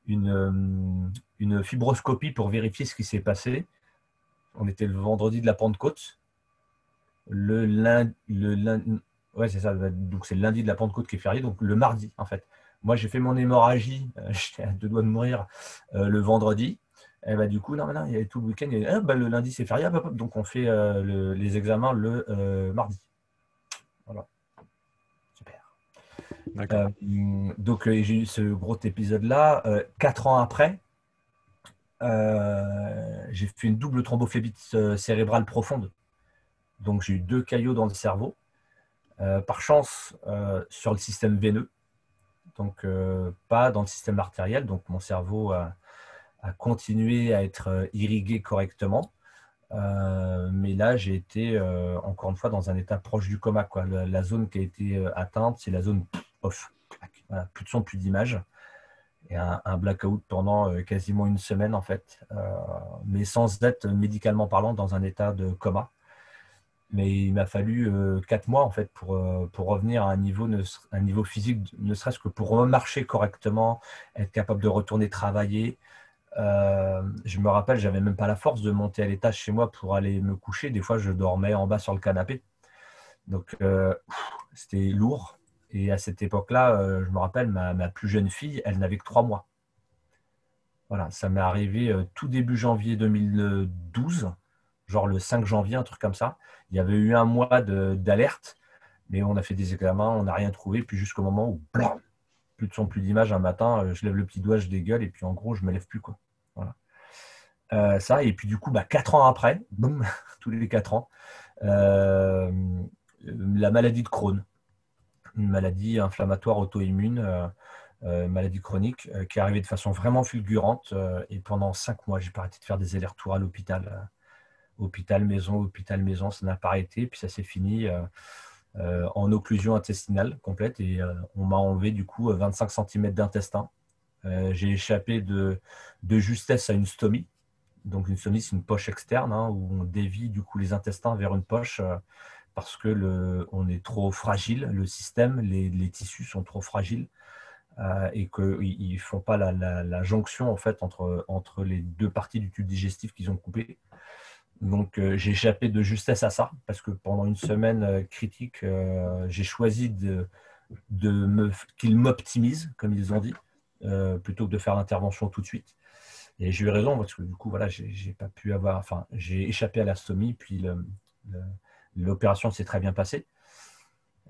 <laughs> une, fibroscopie pour vérifier ce qui s'est passé on était le vendredi de la Pentecôte. Le lundi, le ouais, c'est ça. Donc c'est le lundi de la Pentecôte qui est férié, donc le mardi en fait. Moi j'ai fait mon hémorragie, <laughs> euh, j'étais à deux doigts de mourir euh, le vendredi. Et bah, du coup, non, il y avait tout le week-end. Ah, bah, le lundi c'est férié, donc on fait euh, les examens le mardi. Voilà. Super. donc j'ai eu ce gros épisode là. quatre ans après, j'ai fait une double thrombophlébite cérébrale profonde. Donc j'ai eu deux caillots dans le cerveau. Par chance, sur le système veineux, donc pas dans le système artériel. Donc mon cerveau a, continué à être irrigué correctement. mais là, j'ai été encore une fois dans un état proche du coma. La, zone qui a été atteinte, c'est la zone off. plus de son, plus d'image et un, blackout pendant euh, quasiment une semaine en fait, euh, mais sans être médicalement parlant dans un état de coma. Mais il m'a fallu euh, quatre mois en fait pour, pour revenir à un niveau, un niveau physique, ne serait-ce que pour remarcher correctement, être capable de retourner travailler. je me rappelle, j'avais même pas la force de monter à l'étage chez moi pour aller me coucher. Des fois, je dormais en bas sur le canapé. Donc, c'était lourd. Et à cette époque-là, euh, je me rappelle, ma, plus jeune fille, elle n'avait que trois mois. Voilà, ça m'est arrivé euh, tout début janvier 2012, genre le 5 janvier, un truc comme ça. Il y avait eu un mois d'alerte, mais on a fait des examens, on n'a rien trouvé. Puis jusqu'au moment où, plus de son, plus d'image, un matin, euh, je lève le petit doigt, je dégueule, et puis en gros, je ne me lève plus. Quoi. Voilà. ça, et puis du coup, bah, quatre ans après, boum, <laughs> tous les quatre ans, la maladie de Crohn une maladie inflammatoire auto-immune, euh, euh, maladie chronique, euh, qui est arrivée de façon vraiment fulgurante. et pendant cinq mois, j'ai pas arrêté de faire des allers-retours à l'hôpital. Hôpital, maison, hôpital, maison, ça n'a pas arrêté. Puis ça s'est fini en occlusion intestinale complète. Et on m'a enlevé du coup 25 cm d'intestin. j'ai échappé de, de justesse à une stomie. Donc une stomie, c'est une poche externe hein, où on dévie du coup les intestins vers une poche parce que le, on est trop fragile, le système, les, les tissus sont trop fragiles euh, et qu'ils ne font pas la, la, jonction en fait entre, entre les deux parties du tube digestif qu'ils ont coupé. Donc euh, j'ai échappé de justesse à ça parce que pendant une semaine euh, critique, j'ai choisi qu'ils m'optimisent, comme ils ont dit, plutôt que de faire l'intervention tout de suite. Et j'ai eu raison parce que du coup, voilà, j'ai pas pu avoir, enfin, j'ai échappé à l'astomie, puis L'opération s'est très bien passée.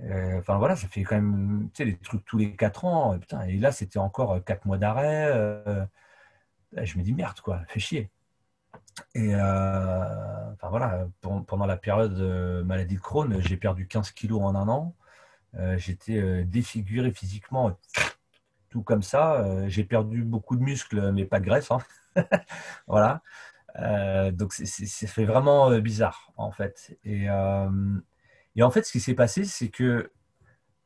Euh, enfin voilà, ça fait quand même tu sais, des trucs tous les 4 ans. Putain, et là, c'était encore 4 mois d'arrêt. Euh, je me dis merde, quoi, fait chier. Et euh, enfin voilà, pendant la période de maladie de Crohn, j'ai perdu 15 kilos en un an. J'étais défiguré physiquement, tout comme ça. j'ai perdu beaucoup de muscles, mais pas de graisse. Hein. <laughs> voilà. Euh, donc, c'est vraiment euh, bizarre, en fait. Et, euh, et en fait, ce qui s'est passé, c'est que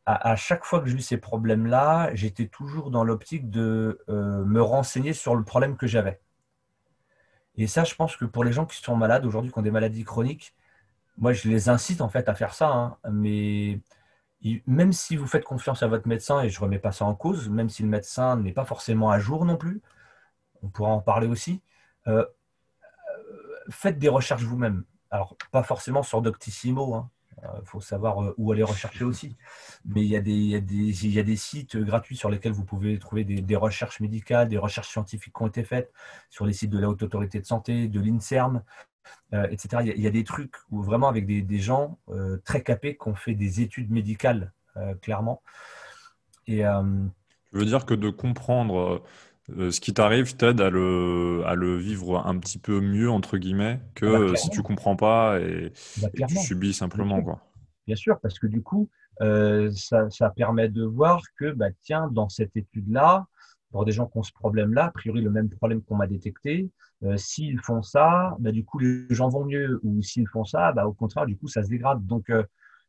à, chaque fois que j'ai eu ces problèmes-là, j'étais toujours dans l'optique de me renseigner sur le problème que j'avais. Et ça, je pense que pour les gens qui sont malades aujourd'hui, qui ont des maladies chroniques, moi, je les incite en fait à faire ça. Hein. mais même si vous faites confiance à votre médecin, et je ne remets pas ça en cause, même si le médecin n'est pas forcément à jour non plus, on pourra en parler aussi, euh, faites des recherches vous-même. Alors, pas forcément sur Doctissimo, hein, il euh, faut savoir euh, où aller rechercher aussi. Mais il y, a des, sites gratuits sur lesquels vous pouvez trouver des, recherches médicales, des recherches scientifiques qui ont été faites sur les sites de la Haute Autorité de Santé, de l'INSERM, euh, etc. Il y, a, des trucs où vraiment avec des, gens très capés qui ont fait des études médicales, clairement. Et, tu veux dire que de comprendre ce qui t'arrive t'aide à le, à le vivre un petit peu mieux, entre guillemets, que bah, si tu comprends pas et, bah, et tu subis simplement. Bien sûr. Quoi. Bien sûr, parce que du coup, ça, ça, permet de voir que, bah, tiens, dans cette étude-là, pour des gens qui ont ce problème-là, a priori le même problème qu'on m'a détecté, euh, s'ils font ça, bah, du coup les gens vont mieux, ou s'ils font ça, bah, au contraire, du coup ça se dégrade. Donc euh,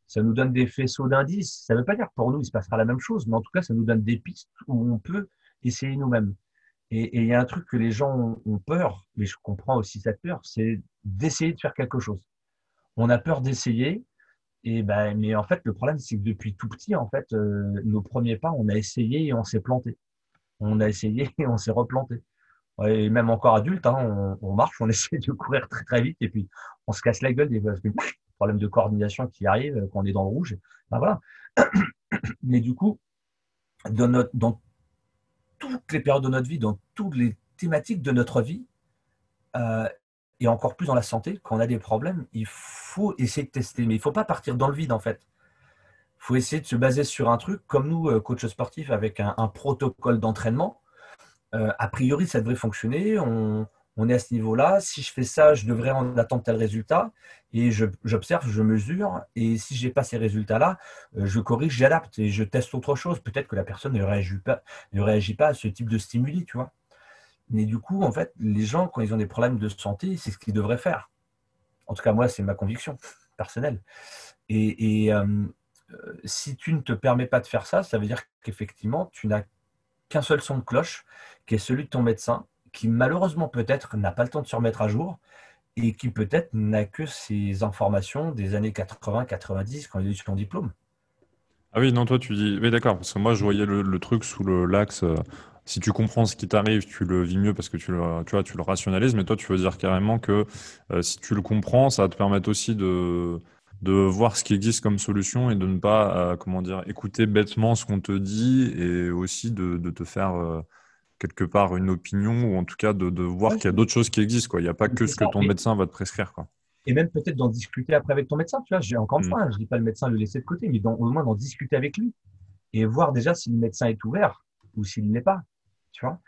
ça nous donne des faisceaux d'indices. Ça ne veut pas dire que pour nous il se passera la même chose, mais en tout cas ça nous donne des pistes où on peut essayer nous-mêmes. Et il y a un truc que les gens ont, peur, mais je comprends aussi cette peur, c'est d'essayer de faire quelque chose. On a peur d'essayer, et ben, mais en fait le problème c'est que depuis tout petit, en fait, euh, nos premiers pas, on a essayé et on s'est planté on a essayé et on s'est replanté. Et même encore adulte, hein, on, marche, on <laughs> essaie de courir très très vite et puis on se casse la gueule des problèmes de coordination qui arrivent euh, quand on est dans le rouge. Ben voilà. <coughs> Mais du coup, dans, notre, dans toutes les périodes de notre vie, dans toutes les thématiques de notre vie, euh, et encore plus dans la santé, quand on a des problèmes, il faut essayer de tester. Mais il ne faut pas partir dans le vide en fait faut essayer de se baser sur un truc, comme nous, euh, coach sportif, avec un, protocole d'entraînement. Euh, a priori, ça devrait fonctionner. On, est à ce niveau-là. Si je fais ça, je devrais en attendre tel résultat. Et j'observe, je, mesure. Et si je n'ai pas ces résultats-là, euh, je corrige, j'adapte et je teste autre chose. Peut-être que la personne ne réagit, pas, à ce type de stimuli, tu vois. Mais du coup, en fait, les gens, quand ils ont des problèmes de santé, c'est ce qu'ils devraient faire. En tout cas, moi, c'est ma conviction personnelle. Et, euh, si tu ne te permets pas de faire ça, ça veut dire qu'effectivement, tu n'as qu'un seul son de cloche, qui est celui de ton médecin, qui malheureusement peut-être n'a pas le temps de se remettre à jour et qui peut-être n'a que ces informations des années 80-90 quand il a eu son diplôme. Ah oui, non, toi tu dis. Oui, d'accord, parce que moi je voyais le, truc sous l'axe. Euh, si tu comprends ce qui t'arrive, tu le vis mieux parce que tu le, tu vois, tu le rationalises, mais toi tu veux dire carrément que euh, si tu le comprends, ça va te permettre aussi de de voir ce qui existe comme solution et de ne pas, euh, comment dire, écouter bêtement ce qu'on te dit et aussi de, te faire quelque part une opinion ou en tout cas de, voir qu'il y a d'autres choses qui existent. Quoi. Il n'y a pas que ce que ton médecin va te prescrire. Quoi. Et même peut-être d'en discuter après avec ton médecin. Tu vois, j'ai encore une mm. fois, hein, je ne dis pas le médecin le laisser de côté, mais au moins d'en discuter avec lui et voir déjà si le médecin est ouvert ou s'il n'est pas. Tu vois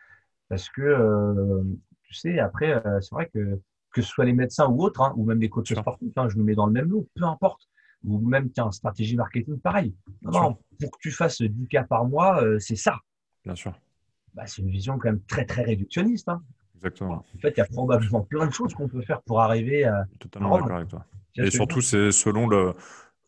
Parce que, euh, tu sais, après, c'est vrai que que ce soit les médecins ou autres, hein, ou même les coachs sportifs, hein, je nous mets dans le même lot, peu importe. Ou même, tiens, stratégie marketing, pareil. Non, pour que tu fasses 10 cas par mois, euh, c'est ça. Bien sûr. Bah, c'est une vision quand même très, très réductionniste. Hein. Exactement. En fait, il y a probablement plein de choses qu'on peut faire pour arriver à. Totalement d'accord avec toi. Et surtout, c'est selon le,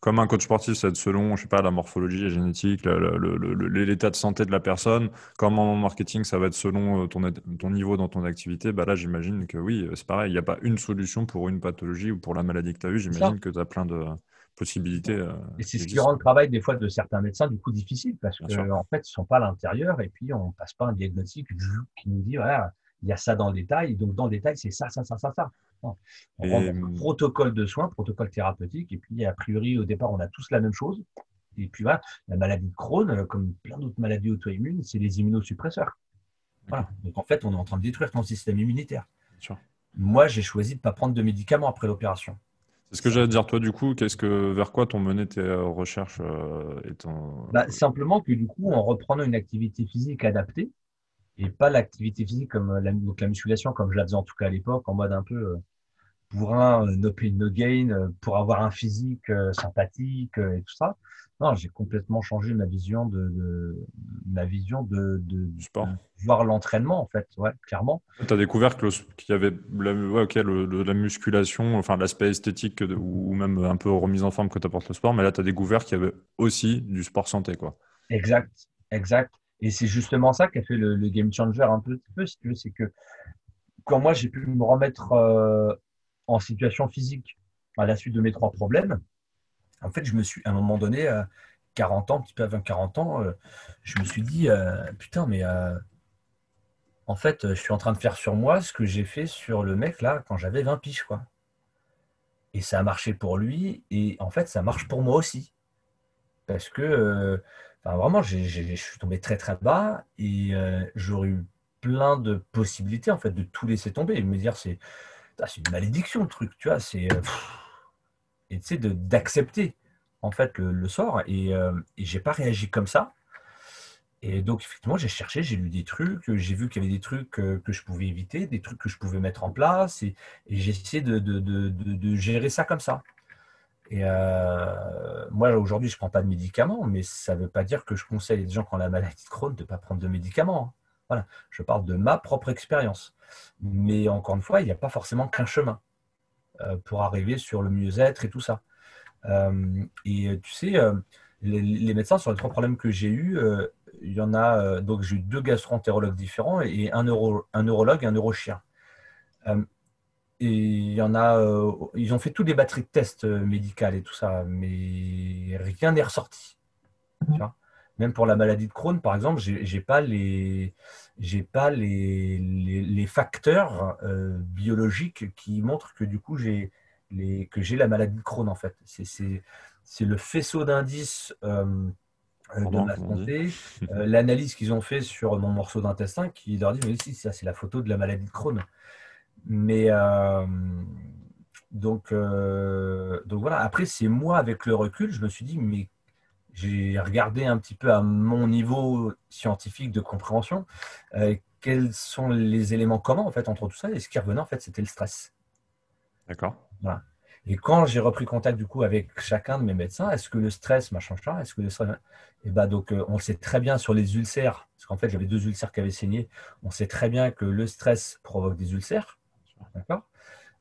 comme un coach sportif, c'est selon, je sais pas, la morphologie, la génétique, l'état de santé de la personne. Comme en marketing, ça va être selon euh, ton, ton niveau dans ton activité. Bah là, j'imagine que oui, c'est pareil. Il n'y a pas une solution pour une pathologie ou pour la maladie que tu as eue. J'imagine que tu as plein de possibilités. Euh, et c'est ce qui rend le travail des fois de certains médecins du coup difficile parce qu'en en fait, ils ne sont pas à l'intérieur et puis on ne passe pas un diagnostic qui nous dit voilà, il y a ça dans le détail. Donc dans le détail, c'est ça, ça, ça, ça, ça. On et... un protocole de soins, protocole thérapeutique, et puis a priori, au départ, on a tous la même chose. Et puis voilà, la maladie de Crohn, euh, comme plein d'autres maladies auto-immunes, c'est les immunosuppresseurs. Voilà. Donc en fait, on est en train de détruire ton système immunitaire. Moi, j'ai choisi de ne pas prendre de médicaments après l'opération. C'est ce que j'allais dire. Toi, du coup, qu'est-ce que, vers quoi t'ont mené tes euh, recherches euh, bah, Simplement que du coup, en reprenant une activité physique adaptée, et pas l'activité physique comme la, donc la musculation, comme je la faisais en tout cas à l'époque, en mode un peu pour un no pain, no gain, euh, pour avoir un physique euh, sympathique euh, et tout ça. Non, j'ai complètement changé ma vision de, ma vision de, du sport. voir l'entraînement, en fait, ouais, clairement. Tu as découvert qu'il y avait la, la musculation, enfin l'aspect esthétique ou même un peu remise en forme que t'apporte le sport, mais là, tu as découvert qu'il y avait aussi du sport santé. Quoi. Exact, exact. Et c'est justement ça qui a fait le, game changer un peu, peu si tu veux, c'est que quand moi j'ai pu me remettre en situation physique à la suite de mes trois problèmes, en fait, je me suis, à un moment donné, 40 ans, un petit peu avant 40 ans, je me suis dit, putain, mais en fait, je suis en train de faire sur moi ce que j'ai fait sur le mec là quand j'avais 20 piges, quoi. Et ça a marché pour lui, et en fait, ça marche pour moi aussi. Parce que, vraiment, je suis tombé très très bas, et j'aurais eu plein de possibilités, en fait, de tout laisser tomber, et me dire, c'est une malédiction le truc, tu vois, c'est. Et tu sais, d'accepter, en fait, le, sort, et, et j'ai pas réagi comme ça. Et donc, effectivement, j'ai cherché, j'ai lu des trucs, j'ai vu qu'il y avait des trucs que, je pouvais éviter, des trucs que je pouvais mettre en place, et, j'ai essayé de, gérer ça comme ça. Et euh, moi, aujourd'hui, je ne prends pas de médicaments, mais ça ne veut pas dire que je conseille les gens qui ont la maladie de Crohn de ne pas prendre de médicaments. Hein. Voilà, je parle de ma propre expérience. Mais encore une fois, il n'y a pas forcément qu'un chemin euh, pour arriver sur le mieux-être et tout ça. Euh, et tu sais, les, médecins, sur les trois problèmes que j'ai eus, il y en a, euh, donc j'ai eu deux gastroentérologues différents et un, neuro, un neurologue et un neurochien. Euh, et il y en a, euh, ils ont fait tous les batteries de tests médicales et tout ça, mais rien n'est ressorti. Même pour la maladie de Crohn, par exemple, j'ai pas les, j'ai pas les, les, facteurs biologiques qui montrent que du coup j'ai les, que j'ai la maladie de Crohn en fait. C'est le faisceau d'indices euh, de ma santé, euh, l'analyse qu'ils ont fait sur mon morceau d'intestin qui leur dit mais si ça c'est la photo de la maladie de Crohn. Mais euh, donc donc voilà. Après c'est moi avec le recul, je me suis dit mais j'ai regardé un petit peu à mon niveau scientifique de compréhension quels sont les éléments communs en fait entre tout ça et ce qui revenait en fait c'était le stress. D'accord. Voilà. Et quand j'ai repris contact du coup avec chacun de mes médecins, est-ce que le stress m'a changé Est-ce que le stress... Et bah donc euh, on sait très bien sur les ulcères, parce qu'en fait j'avais deux ulcères qui avaient saigné. On sait très bien que le stress provoque des ulcères. D'accord?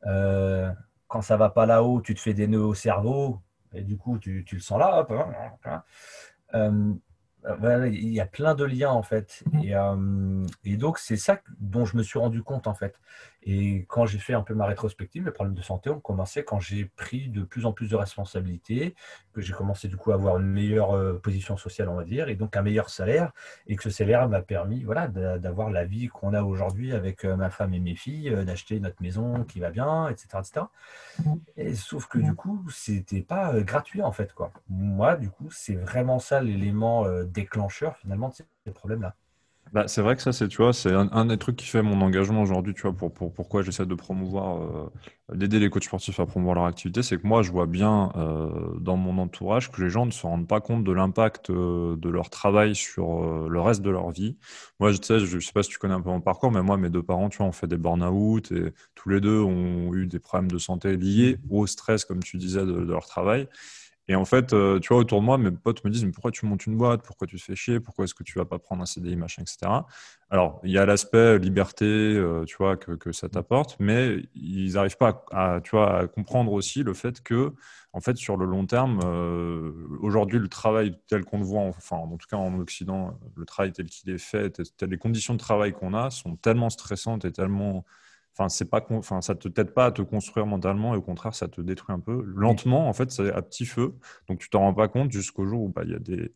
Euh, Quand ça va pas là-haut, tu te fais des nœuds au cerveau et du coup tu, le sens là. Hop, hein, hein. Euh, il y a plein de liens en fait. Mmh. Euh, et, donc c'est ça dont je me suis rendu compte en fait. Et quand j'ai fait un peu ma rétrospective, les problèmes de santé ont commencé quand j'ai pris de plus en plus de responsabilités, que j'ai commencé du coup à avoir une meilleure euh, position sociale on va dire, et donc un meilleur salaire, et que ce salaire m'a permis voilà, d'avoir la vie qu'on a aujourd'hui avec euh, ma femme et mes filles, d'acheter notre maison qui va bien, etc. etc. Et, sauf que du coup, c'était pas gratuit en fait. Quoi. Moi, du coup, c'est vraiment ça l'élément déclencheur finalement de ces problèmes-là. Bah, c'est vrai que ça, c'est, tu vois, c'est un, des trucs qui fait mon engagement aujourd'hui, tu vois, pour, pour pourquoi j'essaie de promouvoir, euh, d'aider les coachs sportifs à promouvoir leur activité, c'est que moi, je vois bien euh, dans mon entourage que les gens ne se rendent pas compte de l'impact euh, de leur travail sur le reste de leur vie. Moi, je sais, je sais pas si tu connais un peu mon parcours, mais moi, mes deux parents, tu vois, ont fait des burn-out et tous les deux ont eu des problèmes de santé liés au stress, comme tu disais, de leur travail. Et en fait, euh, tu vois, autour de moi, mes potes me disent, mais pourquoi tu montes une boîte? Pourquoi tu te fais chier? Pourquoi est-ce que tu vas pas prendre un CDI, machin, etc. Alors, il y a l'aspect liberté, euh, tu vois, que, que ça t'apporte, mais ils n'arrivent pas à, tu vois, à comprendre aussi le fait que, en fait, sur le long terme, euh, aujourd'hui, le travail tel qu'on le voit, enfin, en tout cas en Occident, le travail tel qu'il est fait, les conditions de travail qu'on a sont tellement stressantes et tellement Enfin, c'est pas, enfin, ça te t'aide pas à te construire mentalement et au contraire, ça te détruit un peu. Lentement, en fait, c'est à petit feu. Donc, tu t'en rends pas compte jusqu'au jour où bah, il y a des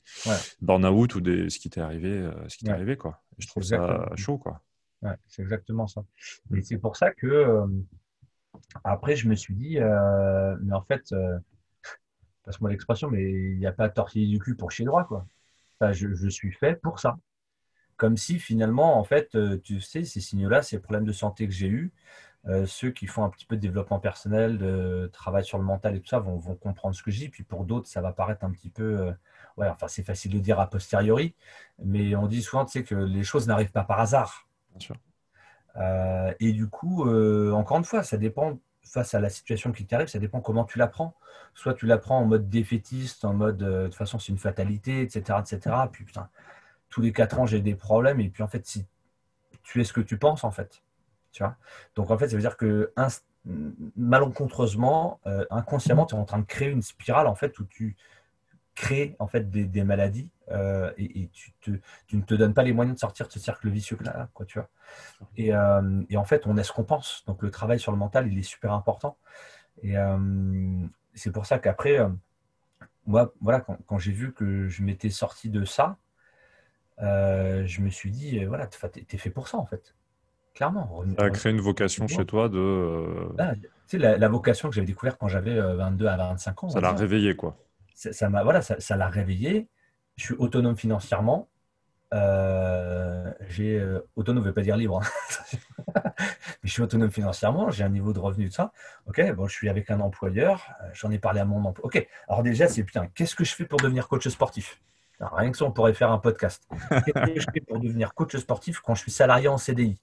burn-out ou des, ce qui t'est arrivé, euh, ce qui t'est arrivé, quoi. Et je trouve ça chaud, quoi. Ouais, c'est exactement ça. Et c'est pour ça que, euh, après, je me suis dit, euh, mais en fait, passe-moi l'expression, mais il n'y a pas à tortiller du cul pour chier droit, quoi. je, je suis fait pour ça comme si finalement, en fait, euh, tu sais, ces signaux-là, ces problèmes de santé que j'ai eus, euh, ceux qui font un petit peu de développement personnel, de travail sur le mental et tout ça, vont, comprendre ce que je dis. Puis pour d'autres, ça va paraître un petit peu. Euh, ouais, enfin, c'est facile de dire a posteriori, mais on dit souvent tu sais, que les choses n'arrivent pas par hasard. Bien sûr. et du coup, encore une fois, ça dépend face à la situation qui t'arrive, ça dépend comment tu la prends. Soit tu la prends en mode défaitiste, en mode de toute façon c'est une fatalité, etc., etc. Puis putain, tous les quatre ans, j'ai des problèmes. Et puis, en fait, si tu es ce que tu penses, en fait. Tu vois Donc, en fait, ça veut dire que malencontreusement, euh, inconsciemment, tu es en train de créer une spirale, en fait, où tu créer en fait des, maladies euh, et, tu, ne te donnes pas les moyens de sortir de ce cercle vicieux là, quoi, tu vois. Et, euh, et, en fait, on est ce qu'on pense. Donc le travail sur le mental, il est super important. Et c'est pour ça qu'après, moi, voilà, quand j'ai vu que je m'étais sorti de ça, je me suis dit, voilà, tu es fait pour ça en fait clairement. Ça a créé une vocation chez toi de. Euh, ah, tu sais, la, vocation que j'avais découverte quand j'avais 22 euh, à 25 ans. Ça l'a réveillé, quoi. Ça m'a, voilà, ça, l'a réveillé. Je suis autonome financièrement. Euh, j'ai autonome ne veut pas dire libre, hein. <laughs> mais je suis autonome financièrement. J'ai un niveau de revenu de ça. Ok, bon, je suis avec un employeur. J'en ai parlé à mon emploi. Ok, alors déjà, c'est putain, qu'est-ce que je fais pour devenir coach sportif? Rien que ça, on pourrait faire un podcast. Qu'est-ce que je fais pour devenir coach sportif quand je suis salarié en CDI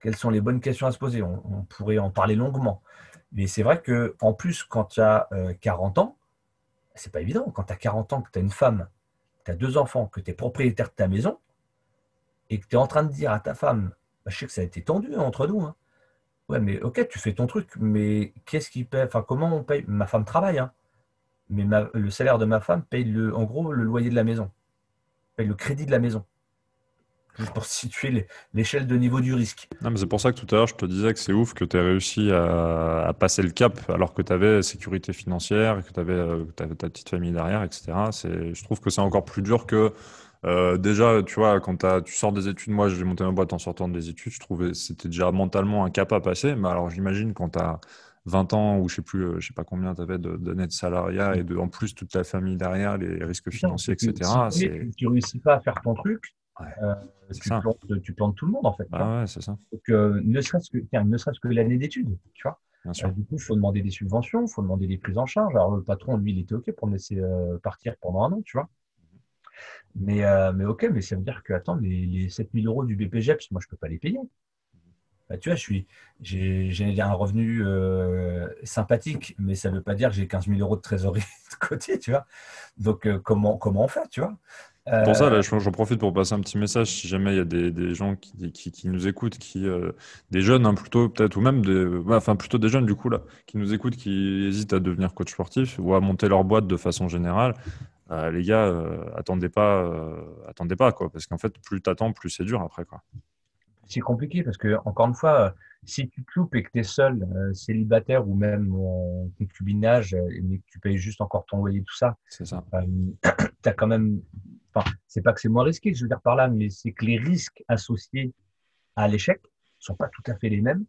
quelles sont les bonnes questions à se poser? On, pourrait en parler longuement. Mais c'est vrai que en plus, quand tu as 40 ans, c'est pas évident. Quand tu as 40 ans, que tu as une femme, tu as deux enfants, que tu es propriétaire de ta maison, et que tu es en train de dire à ta femme, bah, je sais que ça a été tendu hein, entre nous. Hein. Ouais, mais ok, tu fais ton truc, mais qu'est-ce qui paye Enfin, comment on paye Ma femme travaille, hein. Mais le salaire de ma femme paye le, en gros le loyer de la maison, paye le crédit de la maison pour situer l'échelle de niveau du risque. c'est pour ça que tout à l'heure, je te disais que c'est ouf que tu aies réussi à, passer le cap alors que tu avais sécurité financière, que tu avais, euh, ta petite famille derrière, etc. Je trouve que c'est encore plus dur que euh, déjà, tu vois, quand tu sors des études, moi j'ai monté ma boîte en sortant des études, je trouvais c'était déjà mentalement un cap à passer. Mais alors j'imagine quand tu as 20 ans ou je sais plus, euh, je sais pas combien tu avais d'années de, salariat et de, en plus toute la famille derrière, les risques financiers, etc. Si, tu ne réussis pas à faire ton truc, euh, tu, plantes, tout le monde en fait. Ah c'est ça. Donc, euh, ne serait-ce que, ne serait-ce que l'année d'études, tu vois. Euh, du coup, il faut demander des subventions, il faut demander des prises en charge. Alors, le patron, lui, il était OK pour me laisser partir pendant un an, tu vois. Mais, mais OK, mais ça veut dire que, attends, les, les 7000 euros du BPGEPS, moi, je ne peux pas les payer. Bah, tu vois, je suis, j'ai un revenu sympathique, mais ça ne veut pas dire que j'ai 15 000 euros de trésorerie <laughs> de côté, tu vois. Donc, comment, comment on fait, tu vois? Pour ça, là, j'en profite pour passer un petit message. Si jamais il y a des, des gens qui, qui, qui, nous écoutent, qui, euh, des jeunes hein, plutôt peut-être, ou même des, enfin plutôt des jeunes du coup là, qui nous écoutent, qui hésitent à devenir coach sportif ou à monter leur boîte de façon générale, euh, les gars, euh, attendez pas, attendez pas quoi, parce qu'en fait, plus t'attends, plus c'est dur après quoi. C'est compliqué parce que encore une fois, si tu te loupes et que tu es seul, célibataire ou même en concubinage, mais que tu payes juste encore ton loyer, tout ça, c'est ça. <clears throat> as quand même Enfin, c'est pas que c'est moins risqué, je veux dire par là, mais c'est que les risques associés à l'échec sont pas tout à fait les mêmes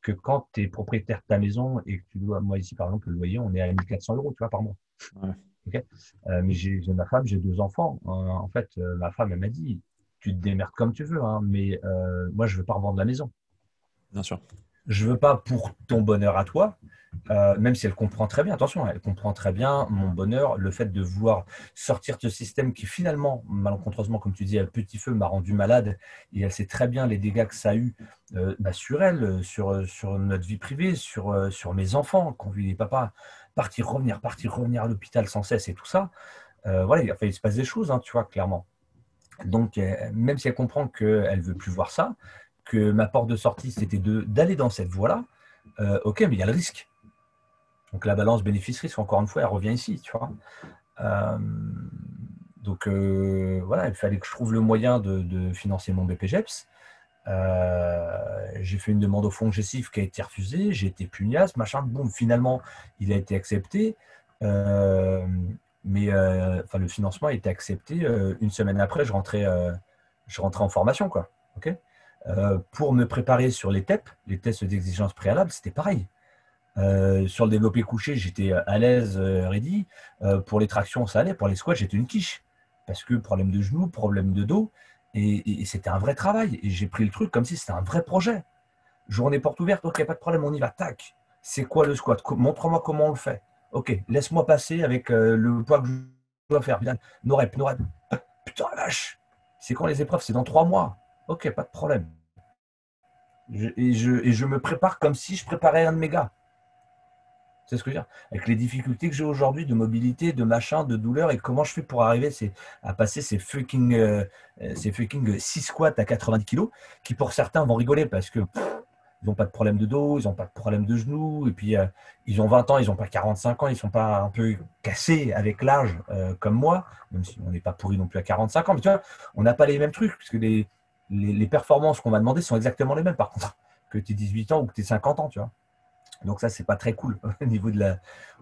que quand tu es propriétaire de ta maison et que tu dois, moi ici par exemple, le loyer, on est à 1400 euros, tu vois, par mois. Euh, mais j'ai ma femme, j'ai deux enfants. Euh, en fait, euh, ma femme, elle m'a dit, tu te démerdes comme tu veux, hein, mais moi, je veux pas revendre la maison. Bien sûr. Je veux pas pour ton bonheur à toi, euh, même si elle comprend très bien, attention, elle comprend très bien mon bonheur, le fait de vouloir sortir de ce système qui finalement, malencontreusement, comme tu dis, à petit feu m'a rendu malade et elle sait très bien les dégâts que ça a eu euh, bah, sur elle, sur, sur notre vie privée, sur, euh, sur mes enfants, quand vu les papas partir, revenir, partir, revenir à l'hôpital sans cesse et tout ça. voilà, il, il se passe des choses, hein, tu vois, clairement. Donc, même si elle comprend qu'elle ne veut plus voir ça, que ma porte de sortie, c'était d'aller dans cette voie-là, ok, mais il y a le risque. Donc la balance bénéfice-risque, encore une fois, elle revient ici, tu vois. Euh, donc euh, voilà, il fallait que je trouve le moyen de, financer mon BPGEPS. Euh, j'ai fait une demande au fonds GESIF qui a été refusée, j'ai été pugnace, machin, boum, finalement, il a été accepté. Mais enfin, le financement a été accepté. une semaine après, je rentrais, rentrais en formation, quoi. pour me préparer sur les TEP, les tests d'exigence préalable, c'était pareil. Euh, sur le développé couché, j'étais euh, à l'aise, euh, ready. pour les tractions, ça allait. Pour les squats, j'étais une quiche. Parce que problème de genou, problème de dos. Et, c'était un vrai travail. Et j'ai pris le truc comme si c'était un vrai projet. Journée porte ouverte, ok, pas de problème, on y va. Tac. C'est quoi le squat? Montre-moi comment on le fait. Ok, laisse-moi passer avec le poids que je dois faire. No rep, no rep. Putain, vache C'est quand les épreuves? C'est dans trois mois. Ok, pas de problème. et, je, me prépare comme si je préparais un de mes gars. C'est ce que je veux dire. Avec les difficultés que j'ai aujourd'hui de mobilité, de machin, de douleur, et comment je fais pour arriver à passer ces fucking, euh, ces fucking 6 squats à 90 kg, qui pour certains vont rigoler parce que ils n'ont pas de problème de dos, ils n'ont pas de problème de genoux, et puis euh, ils ont 20 ans, ils n'ont pas 45 ans, ils ne sont pas un peu cassés avec l'âge euh, comme moi, même si on n'est pas pourri non plus à 45 ans, mais tu vois, on n'a pas les mêmes trucs, puisque les, les, performances qu'on va demander sont exactement les mêmes par contre, <laughs> que tu 18 ans ou que tu 50 ans, tu vois. Donc ça, c'est pas très cool <laughs>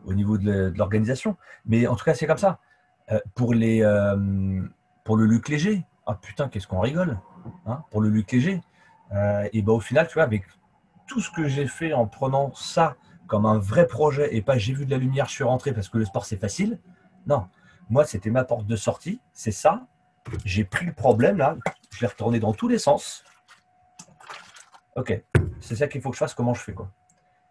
au niveau de l'organisation. Mais en tout cas, c'est comme ça. Euh, pour, les, pour le Luc Léger, ah putain, qu'est-ce qu'on rigole hein, pour le Luc Léger. et ben, au final, tu vois, avec tout ce que j'ai fait en prenant ça comme un vrai projet et pas j'ai vu de la lumière, je suis rentré parce que le sport c'est facile. Non, moi c'était ma porte de sortie, c'est ça. J'ai pris le problème là, je l'ai retourné dans tous les sens. Ok, c'est ça qu'il faut que je fasse, comment je fais quoi.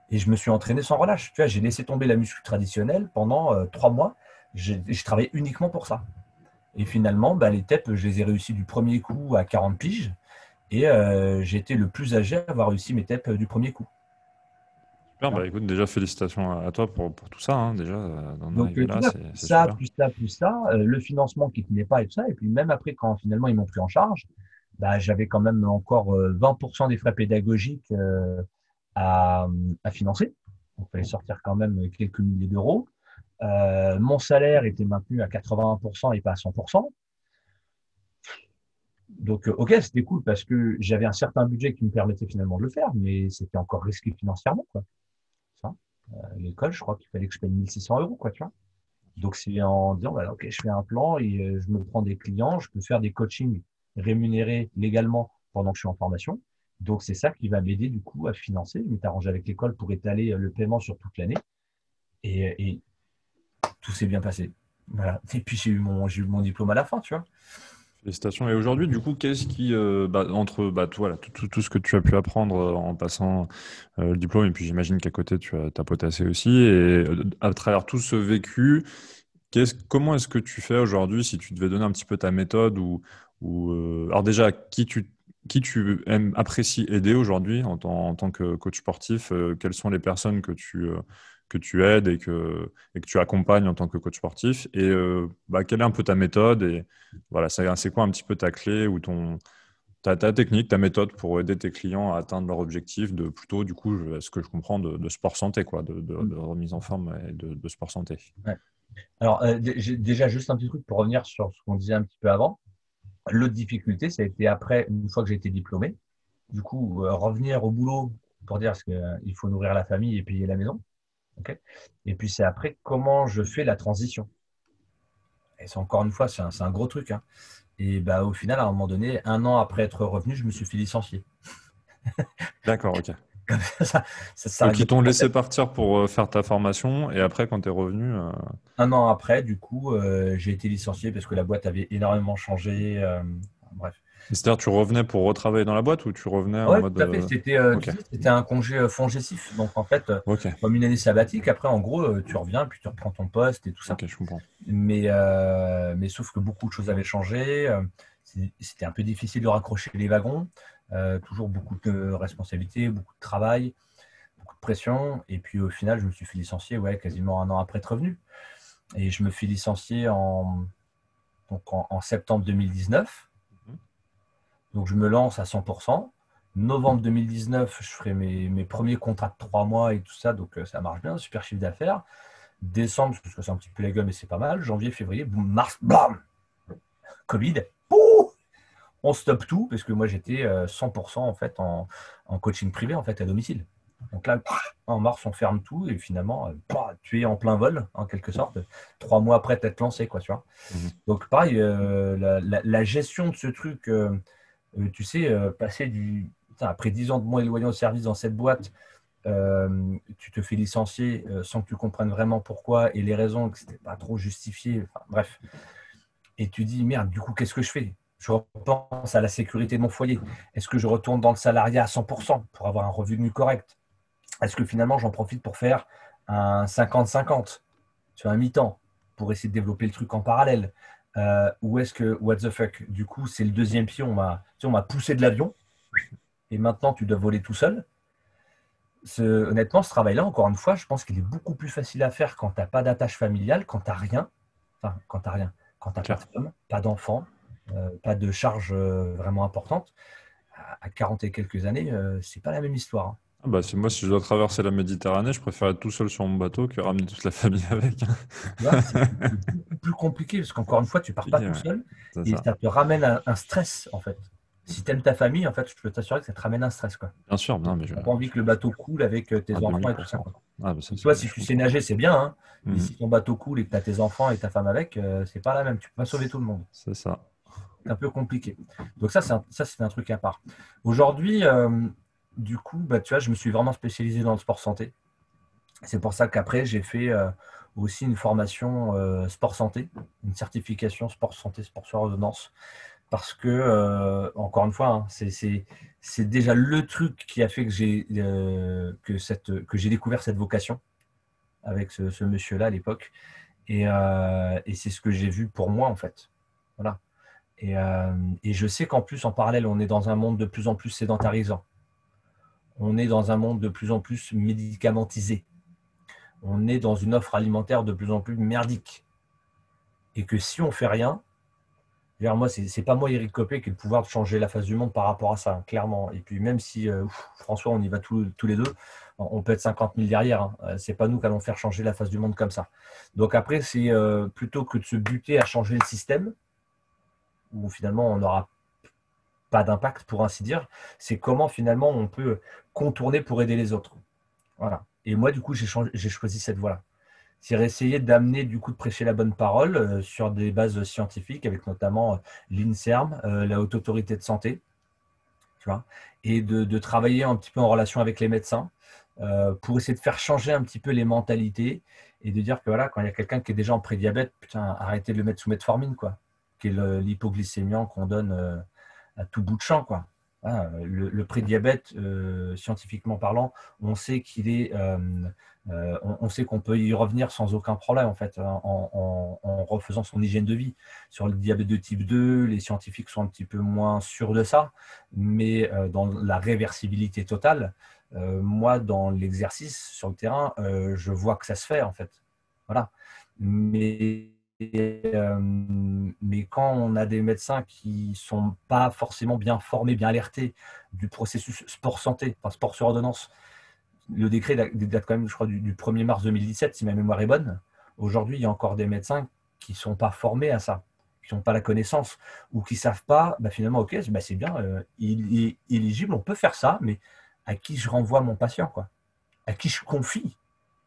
Et je me suis entraîné sans relâche. Tu vois, j'ai laissé tomber la muscu traditionnelle pendant euh, trois mois. Je, travaillais uniquement pour ça. Et finalement, bah, les TEP, je les ai réussi du premier coup à 40 piges. Et euh, j'ai été le plus âgé à avoir réussi mes TEP du premier coup. Super, bah écoute, déjà félicitations à toi pour, pour tout ça, hein, déjà. Euh, Donc, euh, là, ça, plus ça, plus ça, le financement qui ne tenait pas et tout ça. Et puis même après, quand finalement ils m'ont pris en charge, bah, j'avais quand même encore 20% des frais pédagogiques à, à, financer. Donc il fallait sortir quand même quelques milliers d'euros. mon salaire était maintenu à 80% et pas à 100%. Donc, euh, ok, c'était cool parce que j'avais un certain budget qui me permettait finalement de le faire, mais c'était encore risqué financièrement. Quoi. Ça, euh, l'école, je crois qu'il fallait que je paye 1600 euros, quoi, tu vois. Donc, c'est en disant, ok, je fais un plan et euh, je me prends des clients, je peux faire des coachings rémunérés légalement pendant que je suis en formation. Donc, c'est ça qui va m'aider du coup à financer. Je m'étais arrangé avec l'école pour étaler le paiement sur toute l'année. Et, tout s'est bien passé. Et puis, j'ai eu, mon, j'ai eu mon diplôme à la fin, tu vois. Félicitations. Et aujourd'hui, du coup, qu'est-ce qui, euh, bah, entre bah, voilà, tout, tout, ce que tu as pu apprendre euh, en passant euh, le diplôme, et puis j'imagine qu'à côté, tu as, potassé aussi, et à travers tout ce vécu, comment est-ce que tu fais aujourd'hui si tu devais donner un petit peu ta méthode ou, ou alors déjà, qui tu, qui tu aimes, apprécies aider aujourd'hui en, en, tant que coach sportif Quelles sont les personnes que tu que tu aides et que, et que tu accompagnes en tant que coach sportif. Et euh, bah, quelle est un peu ta méthode Et voilà, c'est quoi un petit peu ta clé ou ton, ta, ta, technique, ta méthode pour aider tes clients à atteindre leur objectif de plutôt, du coup, ce que je comprends, de, sport santé, quoi, de, de, remise en forme et de, sport santé. Alors, euh, déjà, juste un petit truc pour revenir sur ce qu'on disait un petit peu avant. L'autre difficulté, ça a été après, une fois que j'ai été diplômé, du coup, euh, revenir au boulot pour dire qu'il faut nourrir la famille et payer la maison. Et puis c'est après comment je fais la transition. Et c'est encore une fois, c'est un, gros truc. Hein. Et bah, au final, à un moment donné, un an après être revenu, je me suis fait licencier. D'accord, ok. <laughs> ça, Donc ils t'ont laissé partir pour euh, faire ta formation et après quand tu es revenu euh, Un an après, du coup, euh, j'ai été licencié parce que la boîte avait énormément changé. bref. C'est-à-dire, tu revenais pour retravailler dans la boîte ou tu revenais en mode. Tout à fait. Euh, c'était, un congé euh, fongessif. Donc, en fait, euh, comme une année sabbatique, après, en gros, tu reviens, puis tu reprends ton poste et tout ça. Ok, je comprends. Mais, mais sauf que beaucoup de choses avaient changé. C'était un peu difficile de raccrocher les wagons. toujours beaucoup de responsabilités, beaucoup de travail, beaucoup de pression. Et puis, au final, je me suis fait licencier ouais, quasiment un an après être revenu. Et je me fais licencier en, donc en septembre 2019. Donc, je me lance à 100%. Novembre 2019, je ferai mes, premiers contrats de trois mois et tout ça. Donc, euh, ça marche bien, super chiffre d'affaires. Décembre, parce que c'est un petit peu la gueule, mais c'est pas mal. Janvier, février, boum, mars, bam Covid, on stoppe tout parce que moi j'étais 100% euh, en fait en, coaching privé en fait à domicile. Donc là, en mars, on ferme tout et finalement, euh, tu es en plein vol en quelque sorte, trois mois après t'être lancé quoi, tu vois. Mmh Donc pareil, la, gestion de ce truc, euh, tu sais, euh, passer du. après 10 ans de moins éloigné au service dans cette boîte, euh, tu te fais licencier sans que tu comprennes vraiment pourquoi et les raisons, que c'était pas trop justifié. bref. Et tu dis, merde, du coup, qu'est-ce que je fais? Je repense à la sécurité de mon foyer. Est-ce que je retourne dans le salariat à 100% pour avoir un revenu correct? Est-ce que finalement, j'en profite pour faire un 50-50 sur un mi-temps pour essayer de développer le truc en parallèle? Euh, ou est-ce que, what the fuck, du coup, c'est le deuxième pied, on m'a poussé de l'avion, et maintenant tu dois voler tout seul. honnêtement, ce travail-là, encore une fois, je pense qu'il est beaucoup plus facile à faire quand tu n'as pas d'attache familiale, quand tu n'as rien, enfin, quand tu rien, quand tu pas de femme, pas d'enfant, euh, pas de charge euh, vraiment importante. à 40 et quelques années, c'est pas la même histoire. Hein. Ah bah, moi, si je dois traverser la Méditerranée, je préfère être tout seul sur mon bateau que ramener toute la famille avec. Hein. c'est plus compliqué parce qu'encore une fois, tu pars pas tout seul et ça. te ramène un, stress en fait. Si tu aimes ta famille, en fait, je peux t'assurer que ça te ramène un stress. Quoi. Bien sûr, non, mais je pas envie que le bateau coule avec euh, tes enfants et tout ça. Ah, bah, Toi, si tu sais nager, c'est bien. Hein. Mais mhm. si ton bateau coule et que tu as tes enfants et ta femme avec, euh, c'est pas la même. Tu peux pas sauver tout le monde. C'est ça. C'est un peu compliqué. Donc ça, c'est un, ça, un truc à part. Aujourd'hui, euh, du coup, bah, tu vois, je me suis vraiment spécialisé dans le sport santé. C'est pour ça qu'après, j'ai fait euh, aussi une formation euh, sport santé, une certification sport santé, sport sur ordonnance. Parce que, euh, encore une fois, hein, c'est déjà le truc qui a fait que j'ai découvert cette vocation avec ce, monsieur-là à l'époque. Et, c'est ce que j'ai vu pour moi, en fait. Voilà. Et je sais qu'en plus, en parallèle, on est dans un monde de plus en plus sédentarisant on est dans un monde de plus en plus médicamentisé. On est dans une offre alimentaire de plus en plus merdique. Et que si on fait rien, moi, c'est pas moi, Eric Copé, qui ai le pouvoir de changer la face du monde par rapport à ça, clairement. Et puis même si euh, François, on y va tous, les deux, on peut être 50 000 derrière. Hein. Euh, c'est pas nous qui allons faire changer la face du monde comme ça. Donc après, c'est euh, plutôt que de se buter à changer le système, où finalement on n'aura d'impact pour ainsi dire, c'est comment finalement on peut contourner pour aider les autres. Voilà. Et moi, du coup, j'ai choisi cette voie-là. C'est essayer d'amener, du coup, de prêcher la bonne parole euh, sur des bases scientifiques, avec notamment euh, l'INSERM, euh, la Haute Autorité de Santé, tu vois, et de, travailler un petit peu en relation avec les médecins pour essayer de faire changer un petit peu les mentalités et de dire que voilà, quand il y a quelqu'un qui est déjà en prédiabète, putain, arrêtez de le mettre sous metformine, quoi, qui est l'hypoglycémiant qu'on donne à tout bout de champ, quoi. Hein, le, prédiabète, euh, scientifiquement parlant, on sait qu'il est, euh, euh, on, sait qu'on peut y revenir sans aucun problème en fait, hein, en, refaisant son hygiène de vie. Sur le diabète de type 2, les scientifiques sont un petit peu moins sûrs de ça, mais dans la réversibilité totale, moi, dans l'exercice sur le terrain, je vois que ça se fait en fait. Voilà. Mais euh, mais quand on a des médecins qui ne sont pas forcément bien formés, bien alertés du processus sport santé, enfin sport sur ordonnance, le décret date quand même, je crois, du, 1er mars 2017, si ma mémoire est bonne. Aujourd'hui, il y a encore des médecins qui ne sont pas formés à ça, qui n'ont pas la connaissance ou qui ne savent pas, bah, finalement, ok, bah, c'est bien, euh, il est éligible, on peut faire ça, mais à qui je renvoie mon patient, quoi? À qui je confie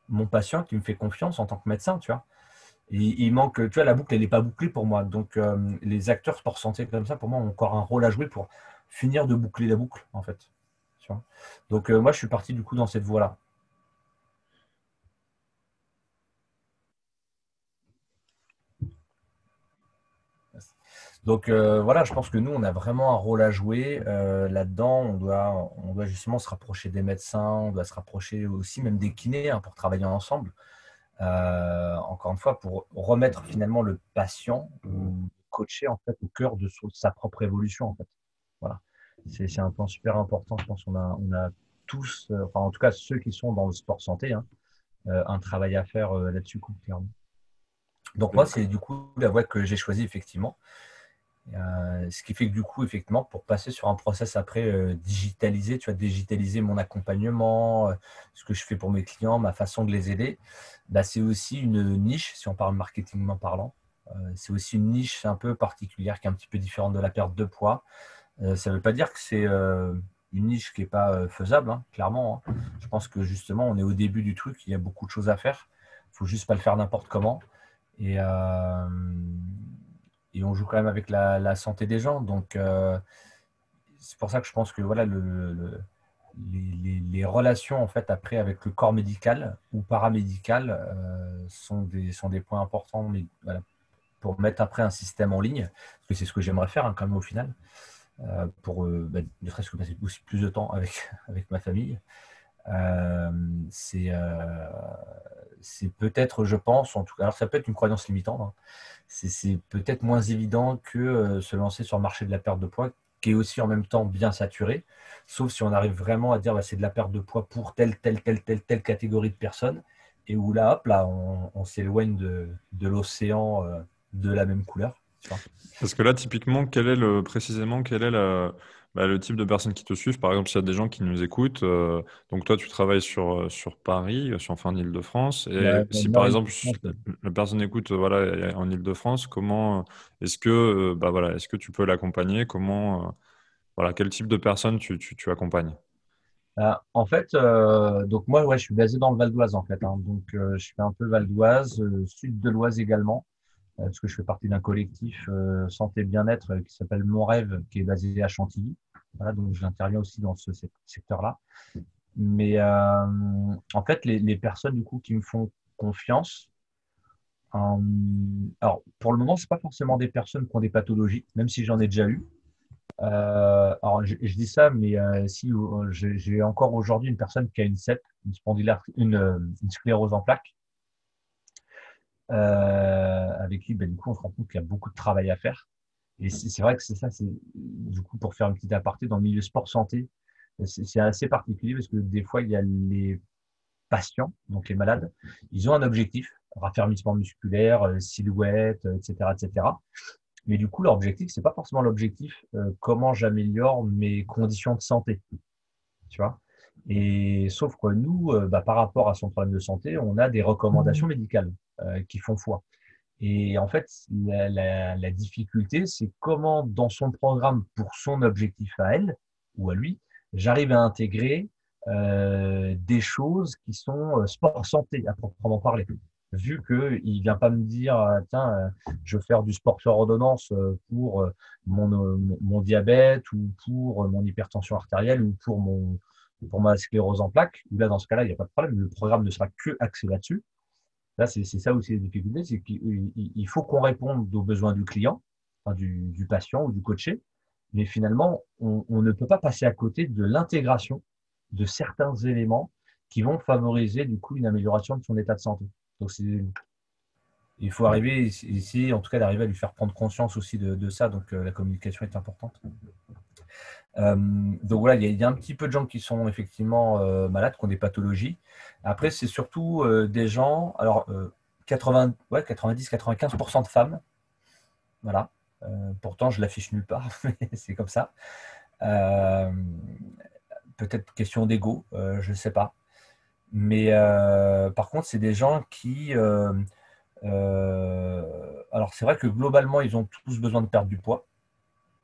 mon patient qui me fait confiance en tant que médecin, tu vois? Il, manque, tu vois, la boucle, elle n'est pas bouclée pour moi. Donc, euh, les acteurs sport santé comme ça, pour moi, ont encore un rôle à jouer pour finir de boucler la boucle, en fait. Donc, euh, moi, je suis parti du coup dans cette voie-là. Donc euh, voilà, je pense que nous, on a vraiment un rôle à jouer là-dedans. On doit, justement se rapprocher des médecins, on doit se rapprocher aussi même des kinés hein, pour travailler ensemble. Euh, encore une fois, pour remettre finalement le patient ou coacher en fait au cœur de sa propre évolution en fait. Voilà, c'est un point super important. Je pense qu'on a, on a tous, euh, enfin en tout cas ceux qui sont dans le sport santé, hein, euh, un travail à faire là-dessus clairement. Donc moi, c'est du coup la voie que j'ai choisie effectivement. Euh, ce qui fait que du coup, effectivement, pour passer sur un process après euh, digitalisé, tu vas digitaliser mon accompagnement, euh, ce que je fais pour mes clients, ma façon de les aider, bah, c'est aussi une niche, si on parle marketingment parlant. c'est aussi une niche un peu particulière qui est un petit peu différente de la perte de poids. ça ne veut pas dire que c'est une niche qui n'est pas faisable, hein, clairement. Hein. Je pense que justement, on est au début du truc, il y a beaucoup de choses à faire. Il ne faut juste pas le faire n'importe comment. Et, et on joue quand même avec la, santé des gens. Donc, euh, c'est pour ça que je pense que voilà, le, les, relations en fait après avec le corps médical ou paramédical euh, sont, des, sont des points importants pour mettre après un système en ligne, parce que c'est ce que j'aimerais faire hein, quand même au final, euh, pour bah, ne serait-ce que passer aussi plus de temps avec, <laughs> avec ma famille. c'est c'est peut-être, je pense, en tout cas, alors ça peut être une croyance limitante, hein, c'est peut-être moins évident que euh, se lancer sur le marché de la perte de poids, qui est aussi en même temps bien saturé, sauf si on arrive vraiment à dire bah, c'est de la perte de poids pour telle, telle, telle, telle, telle catégorie de personnes, et où là, hop, là, on, s'éloigne de, l'océan euh, de la même couleur. Parce que là, typiquement, quel est le, précisément, quelle est la, bah, le type de personnes qui te suivent, par exemple, s'il y a des gens qui nous écoutent, euh, donc toi, tu travailles sur, euh, sur Paris, sur, enfin, en Ile-de-France, et Ouais, si par exemple, la personne écoute, euh, voilà, en Ile-de-France, comment est-ce que, euh, bah, voilà, est-ce que tu peux l'accompagner? Comment, euh, voilà, quel type de personne tu, tu, tu accompagnes? Euh, en fait, euh, donc moi, ouais, je suis basé dans le Val d'Oise en fait. hein. donc, euh, je fais un peu Val d'Oise, euh, sud de l'Oise également, euh, parce que je fais partie d'un collectif euh, santé bien-être euh, qui s'appelle Mon Rêve, qui est basé à Chantilly. Voilà, donc j'interviens aussi dans ce sec- secteur-là. Mais euh, en fait, les, personnes du coup qui me font confiance, euh, alors pour le moment, c'est pas forcément des personnes qui ont des pathologies, même si j'en ai déjà eu. Euh, alors, je, dis ça, mais si j'ai encore aujourd'hui une personne qui a une SEP, une, une, une sclérose en plaques, avec qui, ben, du coup, on se rend compte qu'il y a beaucoup de travail à faire. Et c'est vrai que c'est ça, c'est du coup, pour faire une petite aparté, dans le milieu sport-santé, c'est c'est assez particulier parce que des fois, il y a les patients, donc les malades, ils ont un objectif, raffermissement musculaire, euh, silhouette, euh, etc., etc. Mais du coup, leur objectif, c'est pas forcément l'objectif euh, comment j'améliore mes conditions de santé, tu vois. Et sauf que nous, euh, bah, par rapport à son problème de santé, on a des recommandations médicales euh, qui font foi. Et en fait, la, la, la difficulté, c'est comment dans son programme, pour son objectif à elle ou à lui, j'arrive à intégrer euh, des choses qui sont euh, sport santé à proprement parler. Vu que il vient pas me dire, euh, tiens, euh, je veux faire du sport sur ordonnance pour mon, diabète ou pour mon hypertension artérielle ou pour mon pour ma sclérose en plaques. Là, dans ce cas-là, il n'y a pas de problème. Le programme ne sera que axé là-dessus. Là, c'est ça aussi la difficulté, c'est qu'il il faut qu'on réponde aux besoins du client, du, patient ou du coaché, mais finalement, on, ne peut pas passer à côté de l'intégration de certains éléments qui vont favoriser du coup une amélioration de son état de santé. Donc, il faut arriver, essayer en tout cas d'arriver à lui faire prendre conscience aussi de, de ça. Donc, euh, la communication est importante. Euh, donc voilà, il y, a, un petit peu de gens qui sont effectivement euh, malades, qui ont des pathologies. Après, c'est surtout euh, des gens, alors 80, ouais, 90-95% de femmes. Voilà. Pourtant, je l'affiche nulle part, <laughs> mais c'est comme ça. Peut-être question d'ego, je ne sais pas. Mais par contre, c'est des gens qui. alors, c'est vrai que globalement, ils ont tous besoin de perdre du poids.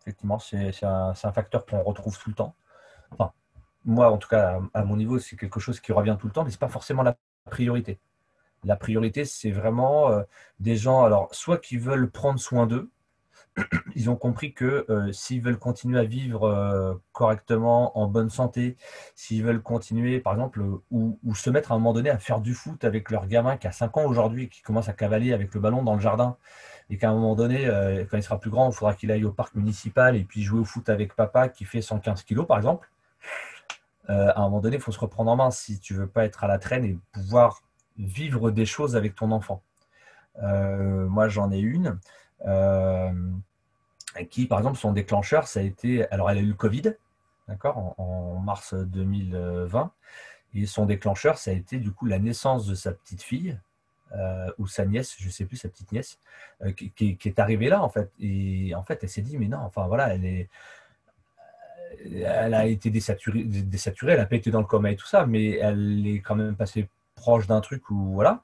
Effectivement, c'est un, facteur qu'on retrouve tout le temps. Moi, en tout cas, à, à mon niveau, c'est quelque chose qui revient tout le temps, mais ce n'est pas forcément la priorité. La priorité, c'est vraiment euh, des gens, alors, soit qui veulent prendre soin d'eux, ils ont compris que euh, s'ils veulent continuer à vivre euh, correctement, en bonne santé, s'ils veulent continuer, par exemple, ou, se mettre à un moment donné à faire du foot avec leur gamin qui a 5 ans aujourd'hui, qui commence à cavaler avec le ballon dans le jardin, et qu'à un moment donné, euh, quand il sera plus grand, il faudra qu'il aille au parc municipal et puis jouer au foot avec papa qui fait 115 kilos, par exemple. Euh, à un moment donné, il faut se reprendre en main si tu veux pas être à la traîne et pouvoir vivre des choses avec ton enfant. Moi, j'en ai une qui, par exemple, son déclencheur, ça a été. Alors, elle a eu le Covid, d'accord, en, mars 2020, et son déclencheur, ça a été du coup la naissance de sa petite fille. Euh, ou sa nièce, je sais plus, sa petite nièce, euh, qui, qui, est arrivée là en fait. Et en fait, elle s'est dit, mais non, enfin voilà, elle est, elle a été désaturée, désaturée, elle n'a pas été dans le coma et tout ça, mais elle est quand même passée proche d'un truc où voilà.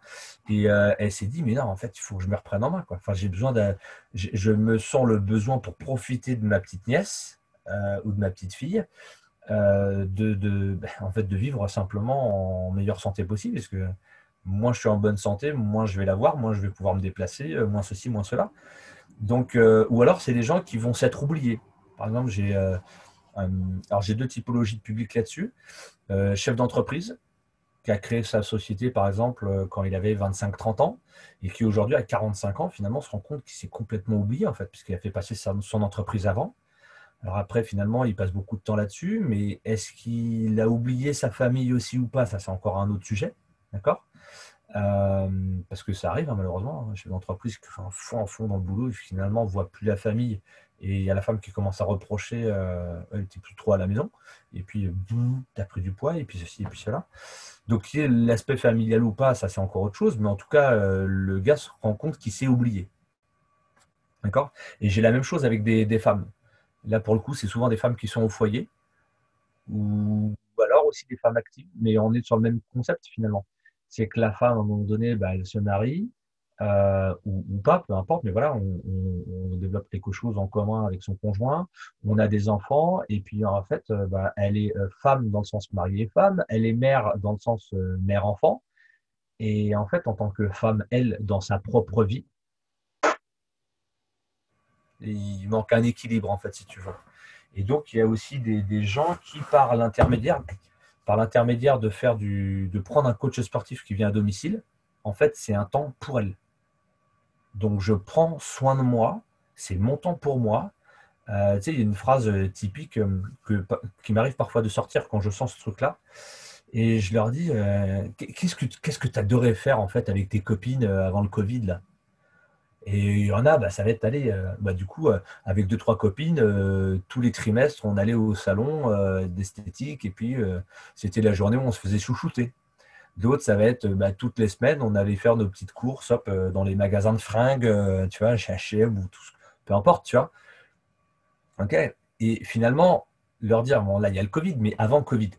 Et euh, elle s'est dit mais non en fait il faut que je me reprenne en main quoi. Enfin j'ai besoin de je, me sens le besoin pour profiter de ma petite nièce euh, ou de ma petite fille euh, de, de ben, en fait de vivre simplement en meilleure santé possible parce que moins je suis en bonne santé moins je vais la voir moins je vais pouvoir me déplacer moins ceci moins cela. Donc ou alors c'est des gens qui vont s'être oubliés. Par exemple j'ai alors j'ai deux typologies de public là-dessus. Chef d'entreprise qui a créé sa société, par exemple, euh, quand il avait 25-30 ans, et qui aujourd'hui, à 45 ans, finalement, se rend compte qu'il s'est complètement oublié, en fait, puisqu'il a fait passer son entreprise avant. Alors après, finalement, il passe beaucoup de temps là-dessus, mais est-ce qu'il a oublié sa famille aussi ou pas? Ça, c'est encore un autre sujet, d'accord? Euh, Parce que ça arrive, hein, malheureusement, hein, chez l'entreprise qui un fond en fond dans le boulot, et finalement, ne voit plus la famille, et il y a la femme qui commence à reprocher, euh, elle n'était plus trop à la maison, et puis, boum, tu as pris du poids, et puis ceci, et puis cela. Donc, l'aspect familial ou pas, ça c'est encore autre chose, mais en tout cas, euh, le gars se rend compte qu'il s'est oublié. D'accord? Et j'ai la même chose avec des, femmes. Là, pour le coup, c'est souvent des femmes qui sont au foyer ou, alors aussi des femmes actives, mais on est sur le même concept finalement. C'est que la femme, à un moment donné, bah, elle se marie, euh, ou, pas, peu importe, mais voilà, on, développe quelque chose en commun avec son conjoint, on a des enfants, et puis en fait, euh, bah, elle est euh, femme dans le sens mariée femme, elle est mère dans le sens mère-enfant, et en fait, en tant que femme, elle, dans sa propre vie, il manque un équilibre, en fait, si tu veux. Et donc, il y a aussi des, gens qui, par l'intermédiaire, par l'intermédiaire de faire du, de prendre un coach sportif qui vient à domicile, en fait, c'est un temps pour elle. Donc, je prends soin de moi, c'est mon temps pour moi. Euh, tu sais, il y a une phrase euh, typique euh, qui m'arrive parfois de sortir quand je sens ce truc-là. Et je leur dis, qu'est-ce que tu adorais faire en fait avec tes copines avant le Covid et il y en a, bah, ça va être aller, euh, bah, du coup, avec deux, trois copines, tous les trimestres, on allait au salon d'esthétique et puis c'était la journée où on se faisait chouchouter. D'autres, ça va être bah, toutes les semaines, on allait faire nos petites courses hop, dans les magasins de fringues, tu vois, chez H&M ou tout, peu importe, tu vois. Ok? Et finalement, leur dire, bon, là, il y a le Covid, mais avant Covid,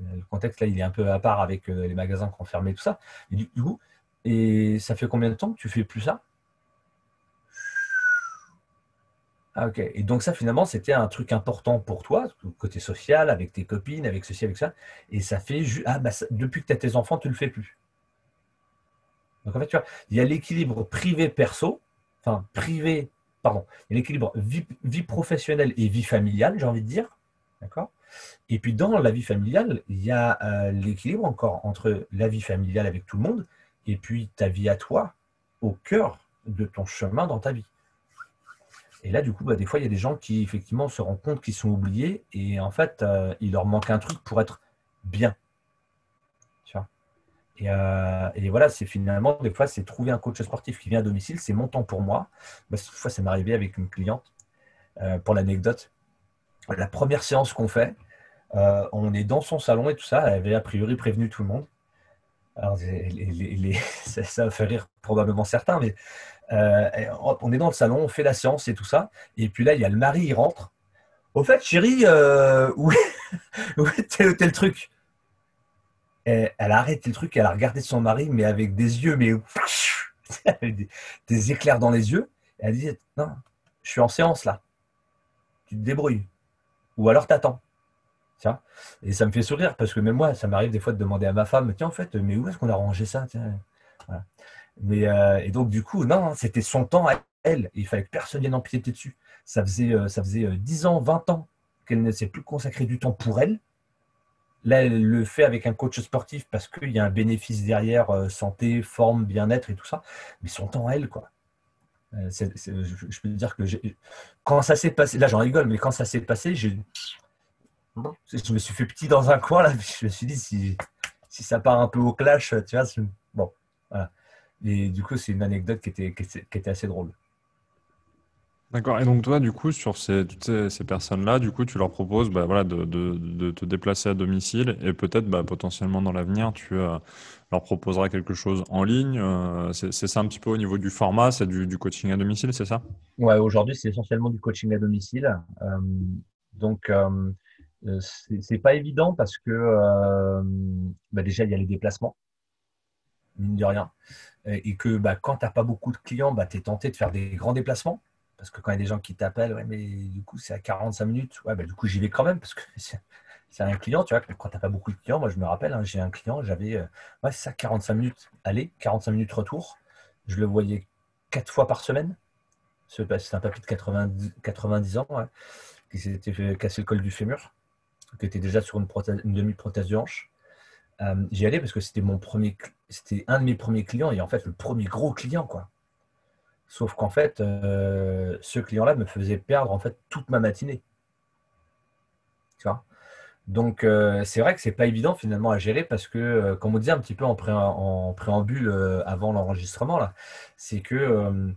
le contexte là, il est un peu à part avec les magasins qui ont fermé, tout ça. Et du coup, et ça fait combien de temps que tu fais plus ça? Ah, ok. Et donc ça, finalement, c'était un truc important pour toi, côté social, avec tes copines, avec ceci, avec ça. Et ça fait, ah, bah, depuis que tu as tes enfants, tu ne le fais plus. Donc en fait, tu vois, il y a l'équilibre privé-perso, enfin privé, pardon, y a l'équilibre vie, professionnelle et vie familiale, j'ai envie de dire. D'accord? Et puis dans la vie familiale, il y a euh, l'équilibre encore entre la vie familiale avec tout le monde et puis ta vie à toi, au cœur de ton chemin dans ta vie. Et là, du coup, bah, des fois, il y a des gens qui, effectivement, se rendent compte qu'ils sont oubliés et en fait, euh, il leur manque un truc pour être bien. Tu vois? Et, euh, et, voilà, c'est finalement, des fois, c'est trouver un coach sportif qui vient à domicile, c'est mon temps pour moi. Bah, cette fois, ça m'est arrivé avec une cliente, euh, pour l'anecdote. La première séance qu'on fait, on est dans son salon et tout ça, elle avait a priori prévenu tout le monde. Alors, <laughs> ça, ça fait rire probablement certains, mais euh, on est dans le salon, on fait la séance et tout ça. Et puis là, il y a le mari, il rentre. Au fait, chérie, euh, <laughs> où, est tel, truc? Elle a arrêté le truc, elle a regardé son mari, mais avec des yeux, mais <laughs> des, des éclairs dans les yeux. Elle dit Non, je suis en séance là. Tu te débrouilles. Ou alors t'attends. Et ça me fait sourire parce que même moi, ça m'arrive des fois de demander à ma femme Tiens, en fait, mais où est-ce qu'on a rangé ça. Mais, euh, et donc, du coup, non, c'était son temps à elle. Il fallait que personne vienne empiéter dessus. Ça faisait, euh, ça faisait 10 euh, ans, 20 ans qu'elle ne s'est plus consacrée du temps pour elle. Là, elle le fait avec un coach sportif parce qu'il y a un bénéfice derrière, santé, forme, bien-être et tout ça. Mais son temps à elle, quoi. je, peux dire que quand ça s'est passé, là j'en rigole, mais quand ça s'est passé, je me suis fait petit dans un coin, là, <laughs> je me suis dit, si, si ça part un peu au clash, tu vois, bon, voilà. Et du coup, c'est une anecdote qui était, qui était assez drôle. D'accord. Et donc toi, du coup, sur ces, toutes ces, personnes-là, du coup, tu leur proposes bah, voilà, de, de, te déplacer à domicile et peut-être bah, potentiellement dans l'avenir, tu euh, leur proposeras quelque chose en ligne. Euh, c'est ça un petit peu au niveau du format, c'est du, coaching à domicile, c'est ça? Ouais, aujourd'hui, c'est essentiellement du coaching à domicile. Euh, donc, c'est pas évident parce que bah, déjà, il y a les déplacements, mine de rien et que bah, quand tu n'as pas beaucoup de clients, bah, tu es tenté de faire des grands déplacements. Parce que quand il y a des gens qui t'appellent, mais du coup, c'est à 45 minutes. Ouais, bah, du coup, j'y vais quand même parce que <laughs> c'est un client, tu vois. Quand tu n'as pas beaucoup de clients, moi, je me rappelle, hein, j'ai un client, j'avais, euh, ça, 45 minutes aller, 45 minutes retour. Je le voyais quatre fois par semaine. C'est un papy de 90, 90 ans qui s'était casser le col du fémur, qui était déjà sur une, une demi-prothèse de hanche. Euh, j'y allais parce que c'était mon premier, c'était un de mes premiers clients et en fait le premier gros client quoi. Sauf qu'en fait, euh, ce client-là me faisait perdre en fait toute ma matinée. Tu Donc euh, c'est vrai que c'est pas évident finalement à gérer parce que, comme on disait un petit peu en, préambule avant l'enregistrement c'est que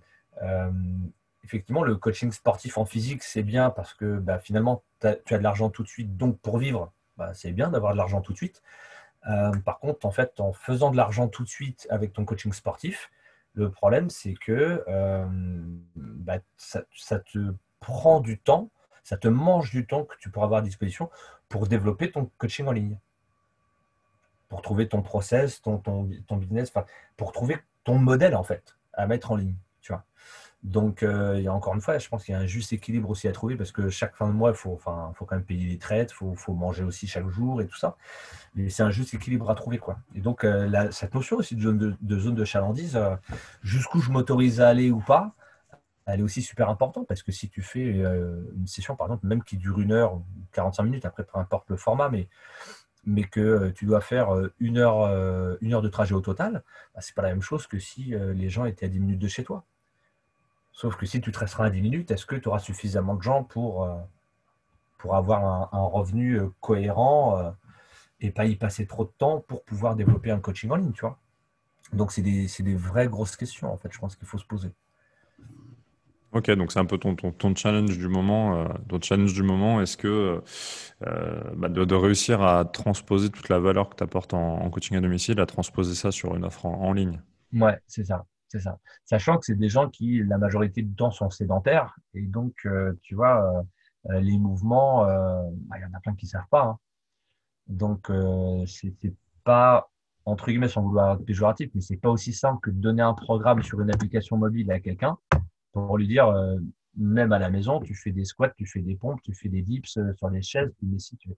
effectivement le coaching sportif en physique c'est bien parce que bah, finalement tu as de l'argent tout de suite, donc pour vivre, bah, c'est bien d'avoir de l'argent tout de suite. Euh, par contre, en fait, en faisant de l'argent tout de suite avec ton coaching sportif, le problème, c'est que euh, bah, ça, te prend du temps ça te mange du temps que tu pourras avoir à disposition pour développer ton coaching en ligne, pour trouver ton process, ton, business, pour trouver ton modèle en fait à mettre en ligne. Donc, euh, il y a encore une fois, je pense qu'il y a un juste équilibre aussi à trouver parce que chaque fin de mois, il faut, enfin, faut quand même payer les traites, il faut, manger aussi chaque jour et tout ça. Mais c'est un juste équilibre à trouver. Quoi. Et donc, euh, cette notion aussi de zone de, chalandise, euh, jusqu'où je m'autorise à aller ou pas, elle est aussi super importante parce que si tu fais une session, par exemple, même qui dure une heure ou 45 minutes, après, peu importe le format, mais que tu dois faire une heure, une heure de trajet au total, bah, ce n'est pas la même chose que si les gens étaient à 10 minutes de chez toi. Sauf que si tu te resteras à 10 minutes, est-ce que tu auras suffisamment de gens pour, euh, pour avoir un, revenu euh, cohérent euh, et pas y passer trop de temps pour pouvoir développer un coaching en ligne, tu vois? Donc, c'est des, des, vraies grosses questions, en fait, je pense qu'il faut se poser. Ok, donc c'est un peu ton, ton, challenge du moment. ton challenge du moment, est-ce que bah, de, réussir à transposer toute la valeur que tu apportes en, coaching à domicile, à transposer ça sur une offre en ligne? Ouais, c'est ça. C'est ça. Sachant que c'est des gens qui, la majorité du temps, sont sédentaires. Et donc, euh, tu vois, euh, euh, les mouvements, bah, il y en a plein qui ne savent pas. Hein. Donc, c'est pas, entre guillemets, sans vouloir être péjoratif, mais c'est pas aussi simple que de donner un programme sur une application mobile à quelqu'un pour lui dire, même à la maison, tu fais des squats, tu fais des pompes, tu fais des dips sur les chaises, mais si tu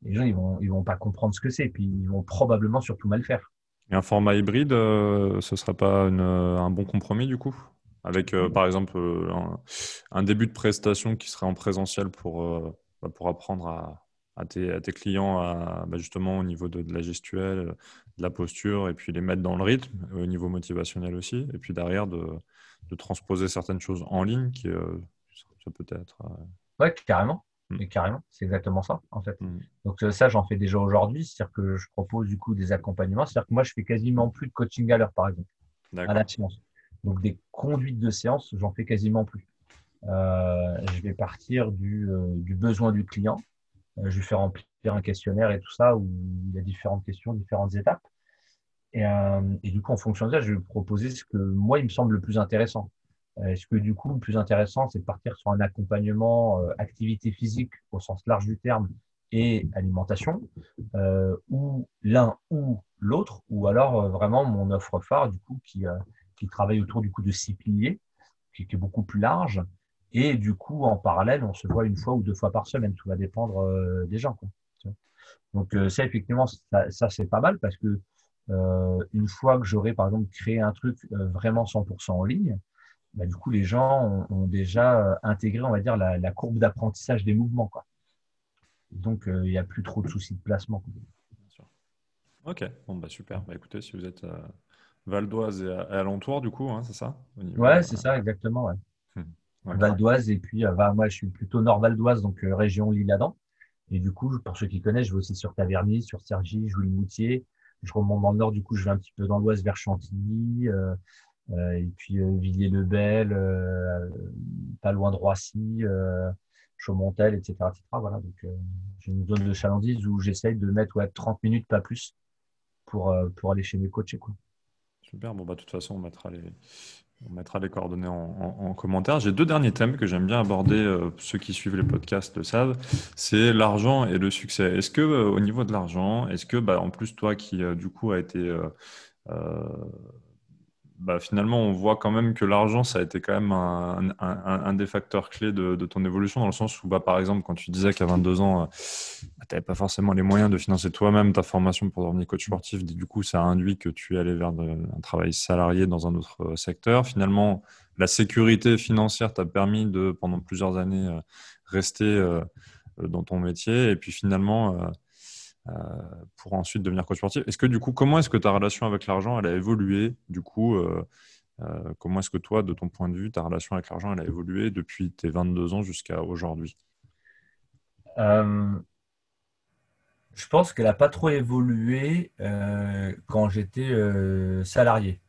les gens, ils vont, ils vont pas comprendre ce que c'est, puis ils vont probablement surtout mal faire. Et un format hybride, euh, ce ne serait pas euh, un bon compromis du coup? Avec euh, par exemple un, début de prestation qui serait en présentiel pour, bah, apprendre à, tes, clients à, bah, justement au niveau de, la gestuelle, de la posture, et puis les mettre dans le rythme, au niveau motivationnel aussi, et puis derrière de, de transposer certaines choses en ligne qui ça peut être. Ouais, carrément. Mm. Mais carrément, c'est exactement ça, en fait. Mm. Donc euh, ça, j'en fais déjà aujourd'hui, c'est-à-dire que je propose du coup des accompagnements. C'est-à-dire que moi, je fais quasiment plus de coaching à l'heure, par exemple, à la séance. Donc des conduites de séance, j'en fais quasiment plus. Euh, je vais partir du, euh, du besoin du client. je vais faire remplir un questionnaire et tout ça où il y a différentes questions, différentes étapes. Et, et du coup, en fonction de ça, je vais proposer ce que moi, il me semble le plus intéressant. Est-ce que du coup, le plus intéressant, c'est de partir sur un accompagnement euh, activité physique au sens large du terme et alimentation, euh, ou l'un ou l'autre, ou alors euh, vraiment mon offre phare du coup qui, qui travaille autour du coup de six piliers, qui, est beaucoup plus large, et du coup en parallèle, on se voit une fois ou deux fois par semaine, tout va dépendre des gens. Quoi. Donc ça effectivement, ça, ça c'est pas mal parce que une fois que j'aurai par exemple créé un truc vraiment 100% en ligne, bah, du coup, les gens ont, déjà euh, intégré, on va dire, la, courbe d'apprentissage des mouvements. Quoi. Donc, euh, il n'y a plus trop de soucis de placement. Ok, bon, bah, super. Bah, écoutez, si vous êtes à Val d'Oise et, alentour, du coup, hein, c'est ça Ouais, c'est ça, exactement. Ouais. Hum, Val d'Oise, et puis, euh, moi, je suis plutôt nord Val d'Oise, donc région Lille-Adam. Et du coup, pour ceux qui connaissent, je vais aussi sur Taverny, sur Cergy, Jouy-Moutier. Je remonte dans le nord, du coup, je vais un petit peu dans l'ouest vers Chantilly. Euh, et puis euh, Villiers-le-Bel, euh, pas loin de Roissy, Chaumontel, etc., etc. Voilà, donc j'ai une zone de chalandise où j'essaye de mettre ouais, 30 minutes, pas plus, pour, pour aller chez mes coachs. Quoi. Super, bon, bah, de toute façon, on mettra les, on mettra les coordonnées en, commentaire. J'ai deux derniers thèmes que j'aime bien aborder, ceux qui suivent les podcasts le savent, c'est l'argent et le succès. Est-ce que au niveau de l'argent, est-ce que, bah, en plus, toi qui du coup a été bah, finalement, on voit quand même que l'argent, ça a été quand même un, des facteurs clés de, ton évolution, dans le sens où, bah, par exemple, quand tu disais qu'à 22 ans, euh, bah, tu n'avais pas forcément les moyens de financer toi-même ta formation pour devenir coach sportif, du coup, ça a induit que tu es allé vers un travail salarié dans un autre euh, secteur. Finalement, la sécurité financière t'a permis de, pendant plusieurs années, euh, rester dans ton métier. Et puis finalement, euh, pour ensuite devenir coach sportif. Est-ce que du coup, comment est-ce que ta relation avec l'argent, elle a évolué Du coup, euh, euh, comment est-ce que toi, de ton point de vue, ta relation avec l'argent, elle a évolué depuis tes 22 ans jusqu'à aujourd'hui? Je pense qu'elle n'a pas trop évolué quand j'étais salarié.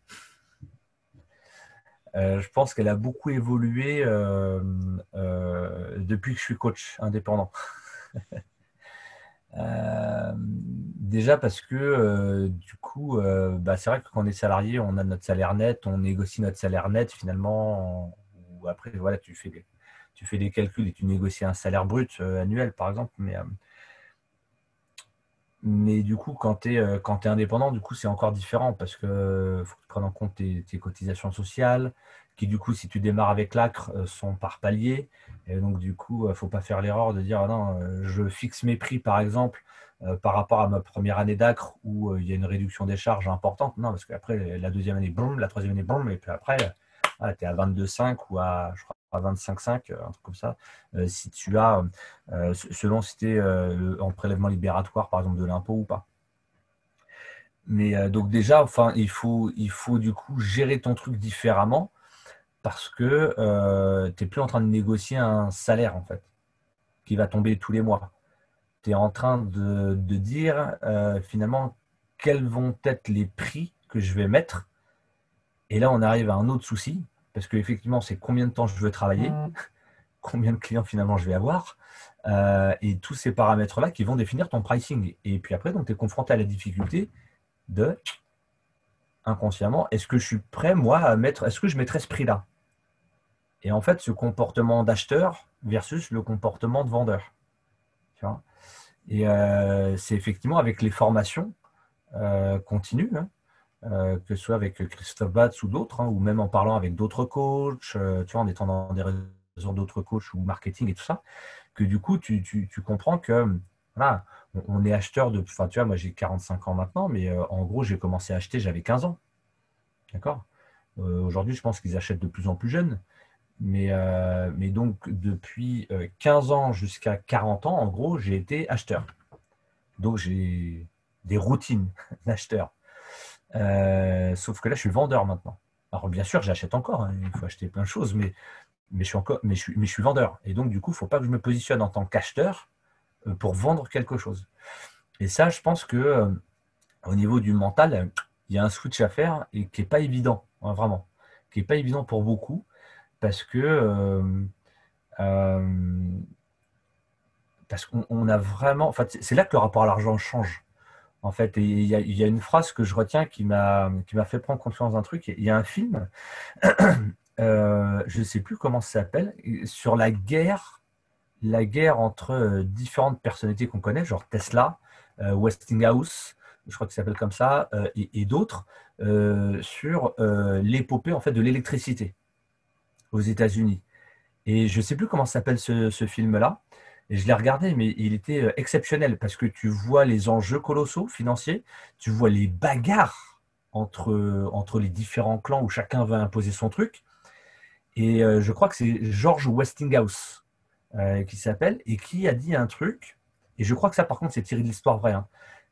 je pense qu'elle a beaucoup évolué depuis que je suis coach indépendant. <laughs> Euh, déjà parce que euh, du coup, euh, bah, c'est vrai que quand on est salarié, on a notre salaire net, on négocie notre salaire net finalement. ou après, voilà, tu fais, des calculs et tu négocies un salaire brut annuel, par exemple. Mais, du coup, quand tu es, es, indépendant, du coup, c'est encore différent parce que faut que tu prennes en compte tes, cotisations sociales, qui du coup, si tu démarres avec l'ACRE, sont par palier. Et donc, du coup, il ne faut pas faire l'erreur de dire, ah non, je fixe mes prix, par exemple, euh, par rapport à ma première année d'ACRE où euh, il y a une réduction des charges importante. Non, parce qu'après, la deuxième année, boum, la troisième année, boum, et puis après, tu es à 22,5 ou à, je crois, à 25,5, euh, un truc comme ça. si tu as, selon si tu es en prélèvement libératoire, par exemple, de l'impôt ou pas. Mais donc déjà, enfin, il faut, il faut du coup gérer ton truc différemment parce que tu n'es plus en train de négocier un salaire en fait qui va tomber tous les mois tu es en train de, dire euh, finalement quels vont être les prix que je vais mettre. Et là, on arrive à un autre souci, parce qu'effectivement, c'est combien de temps je veux travailler, mmh. <laughs> combien de clients finalement je vais avoir, euh, et tous ces paramètres-là qui vont définir ton pricing. Et puis après, tu es confronté à la difficulté de, inconsciemment, est-ce que je suis prêt, moi, à mettre, est-ce que je mettrai ce prix-là? Et en fait, ce comportement d'acheteur versus le comportement de vendeur. Tu vois? Et euh, c'est effectivement avec les formations euh, continues, hein, euh, que ce soit avec Christophe Batz ou d'autres, hein, ou même en parlant avec d'autres coachs, tu vois, en étant dans des réseaux d'autres coachs ou marketing et tout ça, que du coup, tu, comprends que voilà, on, est acheteur de. Enfin, tu vois, moi j'ai 45 ans maintenant, mais en gros, j'ai commencé à acheter, j'avais 15 ans. D'accord? Aujourd'hui, je pense qu'ils achètent de plus en plus jeunes. Mais, euh, mais donc, depuis 15 euh, ans jusqu'à 40 ans, en gros, j'ai été acheteur. Donc, j'ai des routines <laughs> d'acheteur. Euh, sauf que là, je suis vendeur maintenant. Alors, bien sûr, j'achète encore. Hein, il faut acheter plein de choses, mais, je suis encore, mais je suis vendeur. Et donc, du coup, il ne faut pas que je me positionne en tant qu'acheteur pour vendre quelque chose. Et ça, je pense que au niveau du mental, il y a un switch à faire et qui n'est pas évident, hein, vraiment. Qui n'est pas évident pour beaucoup parce que euh, euh, parce qu'on a vraiment, c'est là que le rapport à l'argent change. En fait, il y, a une phrase que je retiens qui m'a qui m'a fait prendre conscience d'un truc. Il y a un film, <coughs> euh, je ne sais plus comment ça s'appelle, sur la guerre, la guerre entre différentes personnalités qu'on connaît, genre Tesla, Westinghouse, je crois que ça s'appelle comme ça, et, et d'autres, sur l'épopée en fait de l'électricité aux États-Unis. Et je ne sais plus comment s'appelle ce, film-là. Je l'ai regardé, mais il était euh, exceptionnel parce que tu vois les enjeux colossaux financiers, tu vois les bagarres entre, entre les différents clans où chacun veut imposer son truc. Et euh, je crois que c'est George Westinghouse euh, qui s'appelle et qui a dit un truc. Et je crois que ça, par contre, c'est tiré de l'histoire vraie. Hein.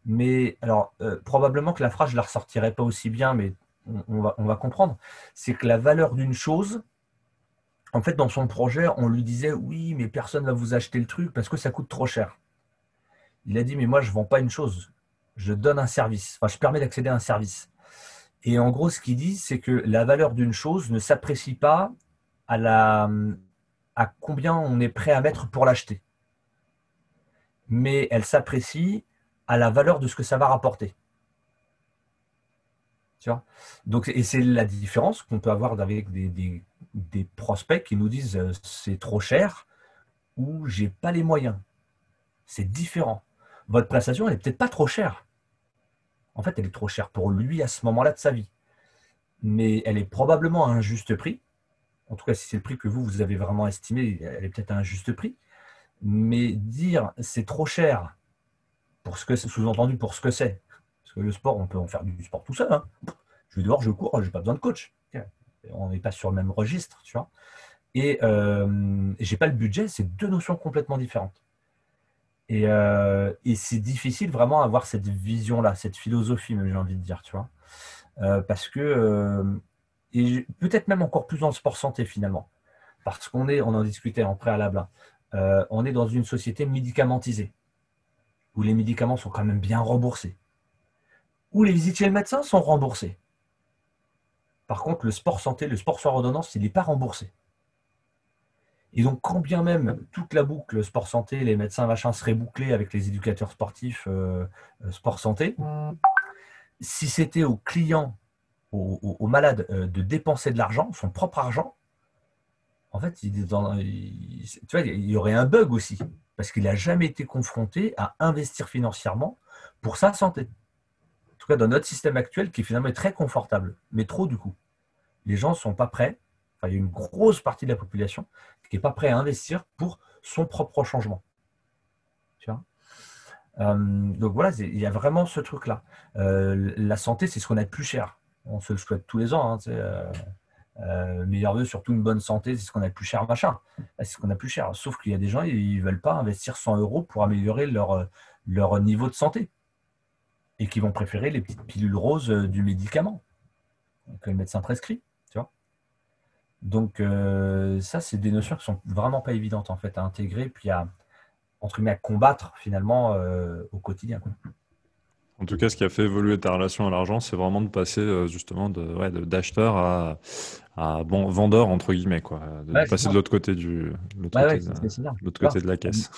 Mais alors, probablement que la phrase, je ne la ressortirai pas aussi bien, mais on, va, on va comprendre. C'est que la valeur d'une chose en fait, dans son projet, on lui disait oui, mais personne ne va vous acheter le truc parce que ça coûte trop cher. Il a dit mais moi je ne vends pas une chose, je donne un service. Enfin, je permets d'accéder à un service. Et en gros, ce qu'il dit, c'est que la valeur d'une chose ne s'apprécie pas à, combien on est prêt à mettre pour l'acheter, mais elle s'apprécie à la valeur de ce que ça va rapporter. Tu vois? Et c'est la différence qu'on peut avoir avec des, prospects qui nous disent euh, c'est trop cher ou j'ai pas les moyens. C'est différent. Votre prestation, elle n'est peut-être pas trop chère. En fait, elle est trop chère pour lui à ce moment-là de sa vie. Mais elle est probablement à un juste prix. En tout cas, si c'est le prix que vous, vous avez vraiment estimé, elle est peut-être à un juste prix. Mais dire c'est trop cher pour ce que c'est, sous-entendu pour ce que c'est, le sport, on peut en faire du sport tout seul. Hein. Je vais dehors, je cours, je n'ai pas besoin de coach. On n'est pas sur le même registre, tu vois. Et euh, j'ai pas le budget, c'est deux notions complètement différentes. Et, euh, c'est difficile vraiment avoir cette vision-là, cette philosophie, j'ai envie de dire, tu vois. Euh, parce que, euh, et peut-être même encore plus dans le sport santé finalement, parce qu'on est, on en discutait en préalable, hein. on est dans une société médicamentisée, où les médicaments sont quand même bien remboursés où les visites chez le médecin sont remboursées. Par contre, le sport santé, le sport sans ordonnance, il n'est pas remboursé. Et donc, quand bien même toute la boucle sport santé, les médecins machin seraient bouclés avec les éducateurs sportifs euh, euh, sport santé, si c'était au client, au, malade euh, de dépenser de l'argent, son propre argent, en fait, il y aurait un bug aussi, parce qu'il n'a jamais été confronté à investir financièrement pour sa santé. Tout cas, dans notre système actuel, qui est finalement très confortable, mais trop du coup. Les gens ne sont pas prêts, il y a une grosse partie de la population qui n'est pas prêt à investir pour son propre changement. Tu vois? Euh, donc voilà, il y a vraiment ce truc-là. Euh, la santé, c'est ce qu'on a de plus cher. On se le souhaite tous les ans. Hein, euh, meilleur vœu, surtout une bonne santé, c'est ce qu'on a de plus cher, machin. C'est ce qu'on a de plus cher. Sauf qu'il y a des gens, ils ne veulent pas investir 100 euros pour améliorer leur, leur niveau de santé. Et qui vont préférer les petites pilules roses du médicament que le médecin prescrit. Donc, ça, c'est des notions qui sont vraiment pas évidentes en fait à intégrer, puis à, entre à combattre finalement au quotidien. En tout cas, ce qui a fait évoluer ta relation à l'argent, c'est vraiment de passer euh, justement de, ouais, d'acheteur à, à bon, vendeur, entre guillemets, quoi. De passer de l'autre côté, du, l'autre côté, de, côté de la caisse.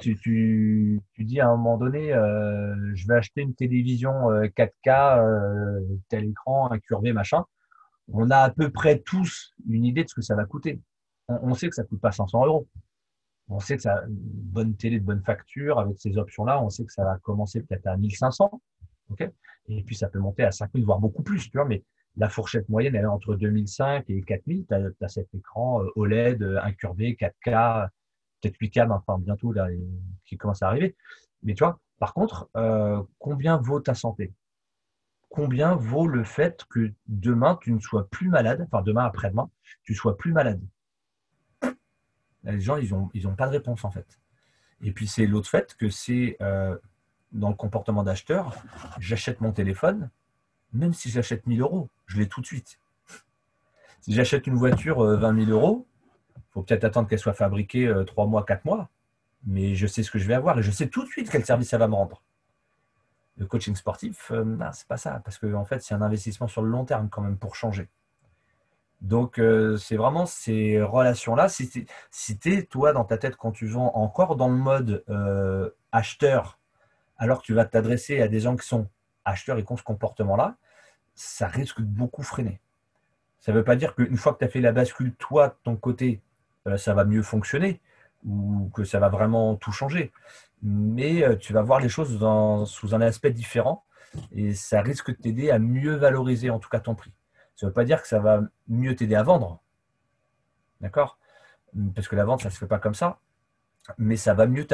tu, tu, tu, dis à un moment donné, euh, je vais acheter une télévision 4K, euh, tel écran, incurvé, machin. On a à peu près tous une idée de ce que ça va coûter. On, on sait que ça ne coûte pas 500 euros on sait que ça une bonne télé de bonne facture avec ces options-là, on sait que ça va commencer peut-être à 1500, ok? Et puis ça peut monter à 5000, voire beaucoup plus, tu vois. Mais la fourchette moyenne, elle est entre 2005 et 4000. Tu as, cet écran euh, OLED euh, incurvé, 4K, peut-être 8K, enfin bientôt là, qui commence à arriver. Mais tu vois, par contre, euh, combien vaut ta santé? Combien vaut le fait que demain tu ne sois plus malade, enfin demain après-demain, tu sois plus malade? Les gens, ils n'ont pas de réponse en fait. Et puis c'est l'autre fait que c'est euh, dans le comportement d'acheteur, j'achète mon téléphone, même si j'achète 1000 euros, je l'ai tout de suite. Si j'achète une voiture 20 euh, 000 euros, il faut peut-être attendre qu'elle soit fabriquée 3 euh, mois, 4 mois, mais je sais ce que je vais avoir et je sais tout de suite quel service ça va me rendre. Le coaching sportif, ce c'est pas ça, parce qu'en en fait, c'est un investissement sur le long terme quand même pour changer. Donc, euh, c'est vraiment ces relations-là. Es, toi, dans ta tête, quand tu vends encore dans le mode euh, acheteur, alors que tu vas t'adresser à des gens qui sont acheteurs et qui ont ce comportement-là, ça risque de beaucoup freiner. Ça ne veut pas dire qu'une fois que tu as fait la bascule, toi, de ton côté, euh, ça va mieux fonctionner ou que ça va vraiment tout changer. Mais tu vas voir les choses sous un aspect différent et ça risque de t'aider à mieux valoriser en tout cas ton prix. Ça ne veut pas dire que ça va mieux t'aider à vendre. D'accord? Parce que la vente, ça ne se fait pas comme ça. Mais ça va mieux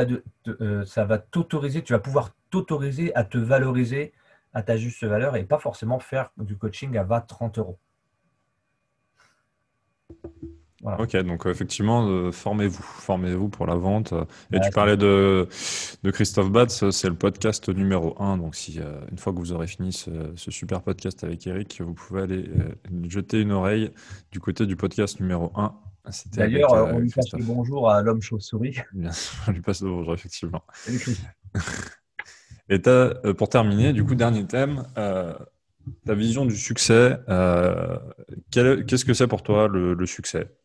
euh, ça va t'autoriser, tu vas pouvoir t'autoriser à te valoriser à ta juste valeur et pas forcément faire du coaching à 20-30 euros. Ok, donc effectivement, euh, formez-vous, formez-vous pour la vente. Et tu parlais de, de Christophe Batz, c'est le podcast numéro 1. Donc, si euh, une fois que vous aurez fini ce, super podcast avec Eric, vous pouvez aller euh, jeter une oreille du côté du podcast numéro 1. D'ailleurs, on lui passe le bonjour à l'homme chauve-souris. <laughs> on lui passe le bonjour, effectivement. <laughs> Et pour terminer, du coup, dernier thème, ta vision du succès. Qu'est-ce que c'est pour toi le succès? euh,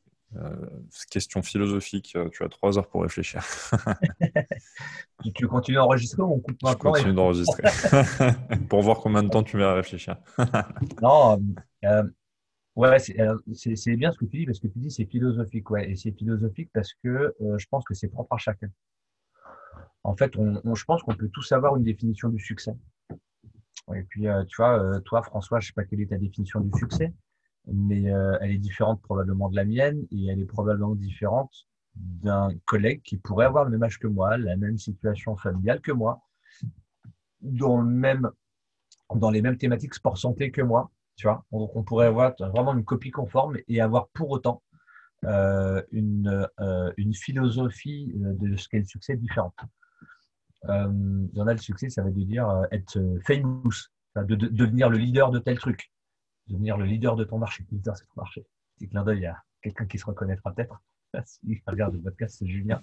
question philosophique, euh, tu as trois heures pour réfléchir. <laughs> tu continues d'enregistrer ou on coupe Je continue d'enregistrer. <laughs> <laughs> pour voir combien de temps tu mets à réfléchir. non, euh, ouais, c'est bien ce que tu dis, parce que tu dis c'est philosophique. Ouais, et c'est philosophique parce que je pense que c'est propre à chacun. En fait, on, je pense qu'on peut tous avoir une définition du succès. Et puis, tu vois, toi, François, je ne sais pas quelle est ta définition du succès mais euh, elle est différente probablement de la mienne et elle est probablement différente d'un collègue qui pourrait avoir le même âge que moi, la même situation familiale que moi, dans, le même, dans les mêmes thématiques sport-santé que moi. Tu vois Donc on pourrait avoir vraiment une copie conforme et avoir pour autant euh, une, euh, une philosophie de ce qu'est le succès différente. Euh, dans là, le succès, ça veut dire être famous, de, de, devenir le leader de tel truc devenir le leader de ton marché. Leader, c'est ton marché. Petit clin d'œil à quelqu'un qui se reconnaîtra peut-être. <laughs> Si regarde le podcast, c'est Julien.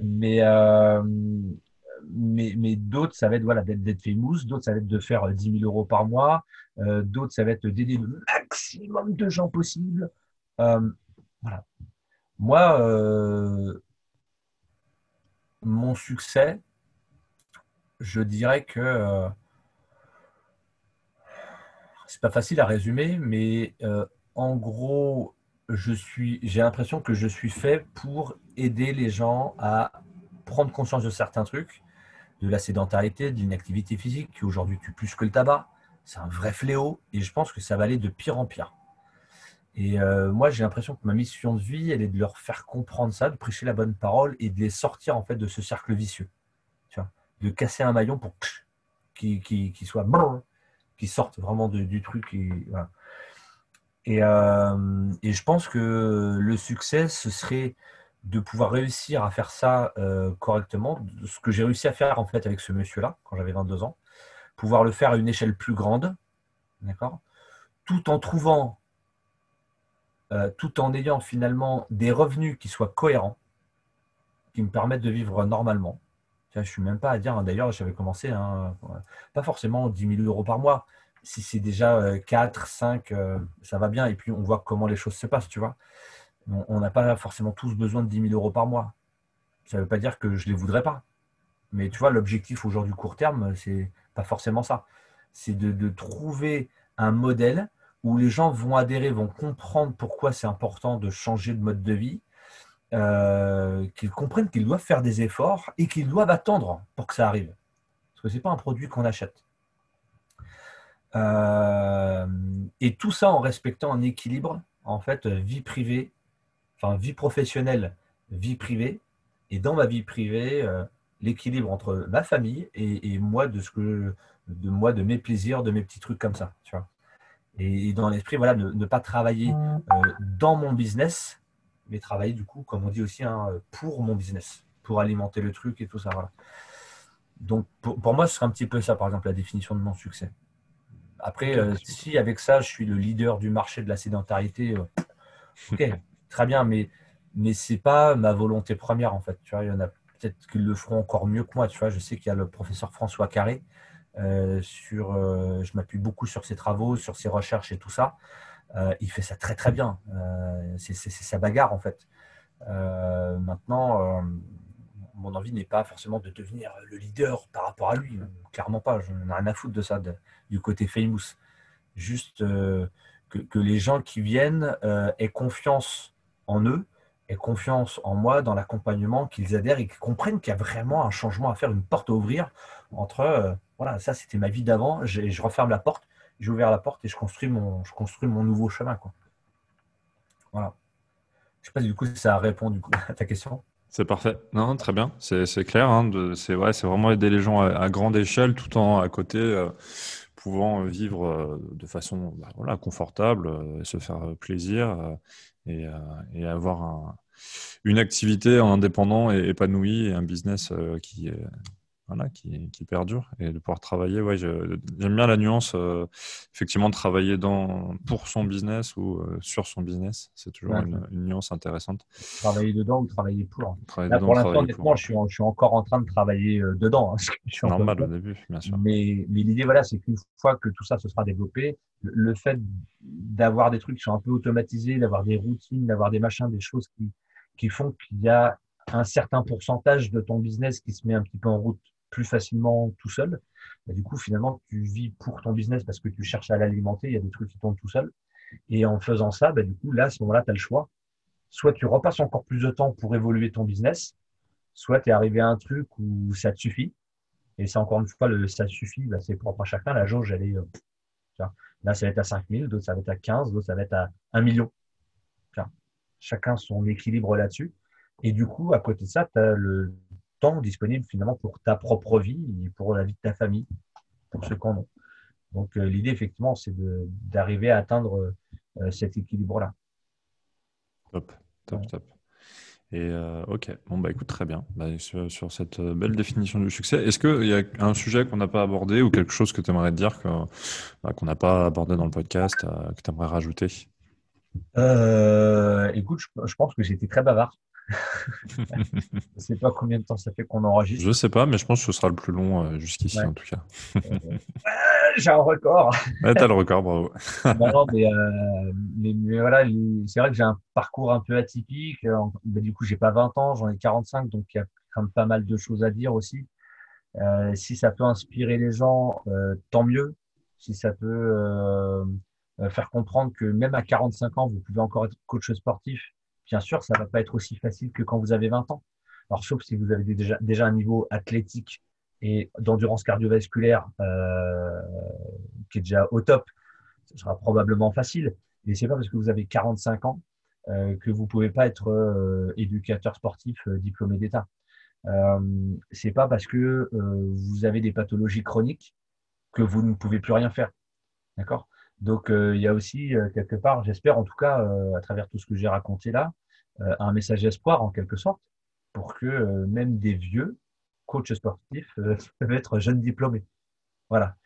Mais, euh, mais, mais d'autres, ça va être voilà, d'être famous. D'autres, ça va être de faire 10 000 euros par mois. Euh, d'autres, ça va être d'aider le maximum de gens possible. Euh, voilà. Moi, mon succès, je dirais que c'est pas facile à résumer, mais euh, en gros, je suis, j'ai l'impression que je suis fait pour aider les gens à prendre conscience de certains trucs, de la sédentarité, d'une activité physique qui aujourd'hui tue plus que le tabac. C'est un vrai fléau et je pense que ça va aller de pire en pire. Et euh, moi, j'ai l'impression que ma mission de vie, elle est de leur faire comprendre ça, de prêcher la bonne parole et de les sortir en fait de ce cercle vicieux. De casser un maillon pour qu'ils qui, qui soit qui sortent vraiment du truc. Et, euh, et, je pense que le succès, ce serait de pouvoir réussir à faire ça euh, correctement, ce que j'ai réussi à faire en fait avec ce monsieur-là quand j'avais 22 ans, pouvoir le faire à une échelle plus grande, d'accord, tout en trouvant, euh, tout en ayant finalement des revenus qui soient cohérents, qui me permettent de vivre normalement. Je ne suis même pas à dire, hein, d'ailleurs, j'avais commencé, hein, pas forcément 10 000 euros par mois. Si c'est déjà 4, euh, 5, ça va bien. Et puis, on voit comment les choses se passent, tu vois on n'a pas forcément tous besoin de 10 000 euros par mois. Ça ne veut pas dire que je ne les voudrais pas. Mais tu vois, l'objectif aujourd'hui court terme, c'est pas forcément ça. C'est de, trouver un modèle où les gens vont adhérer, vont comprendre pourquoi c'est important de changer de mode de vie, euh, qu'ils comprennent qu'ils doivent faire des efforts et qu'ils doivent attendre pour que ça arrive. Parce que ce n'est pas un produit qu'on achète. Euh, et tout ça en respectant un équilibre, en fait, vie privée, enfin vie professionnelle, vie privée, et dans ma vie privée, euh, l'équilibre entre ma famille et, moi de ce que de moi, de mes plaisirs, de mes petits trucs comme ça, tu vois. Et, dans l'esprit, voilà, ne, pas travailler euh, dans mon business, mais travailler du coup, comme on dit aussi, hein, pour mon business, pour alimenter le truc et tout ça. Voilà. Donc pour, moi, ce serait un petit peu ça, par exemple, la définition de mon succès. Après, euh, si avec ça, je suis le leader du marché de la sédentarité, ok, <laughs> très bien, mais, mais ce n'est pas ma volonté première, en fait. Tu vois, il y en a peut-être qui le feront encore mieux que moi. Tu vois, je sais qu'il y a le professeur François Carré. Euh, sur, euh, je m'appuie beaucoup sur ses travaux, sur ses recherches et tout ça. Euh, il fait ça très très bien. c'est sa bagarre en fait. maintenant, mon envie n'est pas forcément de devenir le leader par rapport à lui. Clairement pas. Je n'ai rien à foutre de ça, du côté famous. Juste que, les gens qui viennent aient confiance en eux et confiance en moi dans l'accompagnement, qu'ils adhèrent et qu'ils comprennent qu'il y a vraiment un changement à faire, une porte à ouvrir entre, euh, voilà, ça c'était ma vie d'avant, je referme la porte, j'ai ouvert la porte et je construis mon, je construis mon nouveau chemin. Quoi. Voilà. Je sais pas du coup ça répond du coup, <laughs> à ta question. C'est parfait. Non, très bien. C'est clair. Hein, c'est ouais, vraiment aider les gens à, grande échelle tout en à côté euh, pouvant vivre euh, de façon bah, voilà, confortable, se faire plaisir euh, et, avoir un, une activité en indépendant et épanoui et un business euh, qui, voilà, qui, qui, perdure et de pouvoir travailler. Ouais, j'aime bien la nuance, euh, effectivement, de travailler dans, pour son business ou sur son business. C'est toujours une, nuance intéressante. Travailler dedans ou travailler pour. Là, pour l'instant, honnêtement, je suis, je suis, encore en train de travailler dedans. Hein, <laughs> normal au début, bien sûr. Mais, mais l'idée, voilà, c'est qu'une fois que tout ça se sera développé, le fait d'avoir des trucs qui sont un peu automatisés, d'avoir des routines, d'avoir des machins, des choses qui, qui font qu'il y a un certain pourcentage de ton business qui se met un petit peu en route plus facilement tout seul. Bah, du coup, finalement, tu vis pour ton business parce que tu cherches à l'alimenter, il y a des trucs qui tombent tout seul. Et en faisant ça, bah, du coup, là, à ce moment-là, tu as le choix. Soit tu repasses encore plus de temps pour évoluer ton business, soit tu es arrivé à un truc où ça te suffit. Et c'est encore une fois, le ça suffit, bah, c'est propre à chacun. La jauge, elle est, euh, Là, ça va être à 5 000, d'autres, ça va être à 15, d'autres, ça va être à 1 million. chacun son équilibre là-dessus. Et du coup, à côté de ça, tu as le temps disponible finalement pour ta propre vie et pour la vie de ta famille, pour ceux qui en ont. Donc, euh, l'idée, effectivement, c'est d'arriver à atteindre euh, cet équilibre-là. Top, top, top. Et euh, ok, bon bah écoute très bien. Bah, sur, cette belle définition du succès, est-ce qu'il y a un sujet qu'on n'a pas abordé ou quelque chose que tu aimerais dire bah, qu'on n'a pas abordé dans le podcast, que tu aimerais rajouter? Écoute, je, pense que été très bavard. Je ne sais pas combien de temps ça fait qu'on enregistre. Je ne sais pas, mais je pense que ce sera le plus long jusqu'ici en tout cas. j'ai un record. <laughs> ouais, t'as le record, bravo. <laughs> non, euh, mais, mais, voilà, c'est vrai que j'ai un parcours un peu atypique. Mais du coup, j'ai pas 20 ans, j'en ai 45, donc il y a quand même pas mal de choses à dire aussi. Euh, si ça peut inspirer les gens, euh, tant mieux. Si ça peut faire comprendre que même à 45 ans, vous pouvez encore être coach sportif, bien sûr, ça va pas être aussi facile que quand vous avez 20 ans. Alors, sauf si vous avez déjà, un niveau athlétique et d'endurance cardiovasculaire euh, qui est déjà au top, ce sera probablement facile. Et c'est pas parce que vous avez 45 ans euh, que vous pouvez pas être euh, éducateur sportif diplômé d'État. Euh, c'est pas parce que vous avez des pathologies chroniques que vous ne pouvez plus rien faire. D'accord? Donc il y a aussi quelque part, j'espère en tout cas à travers tout ce que j'ai raconté là, un message d'espoir en quelque sorte pour que même des vieux coachs sportifs <laughs> peuvent être jeunes diplômés. Voilà.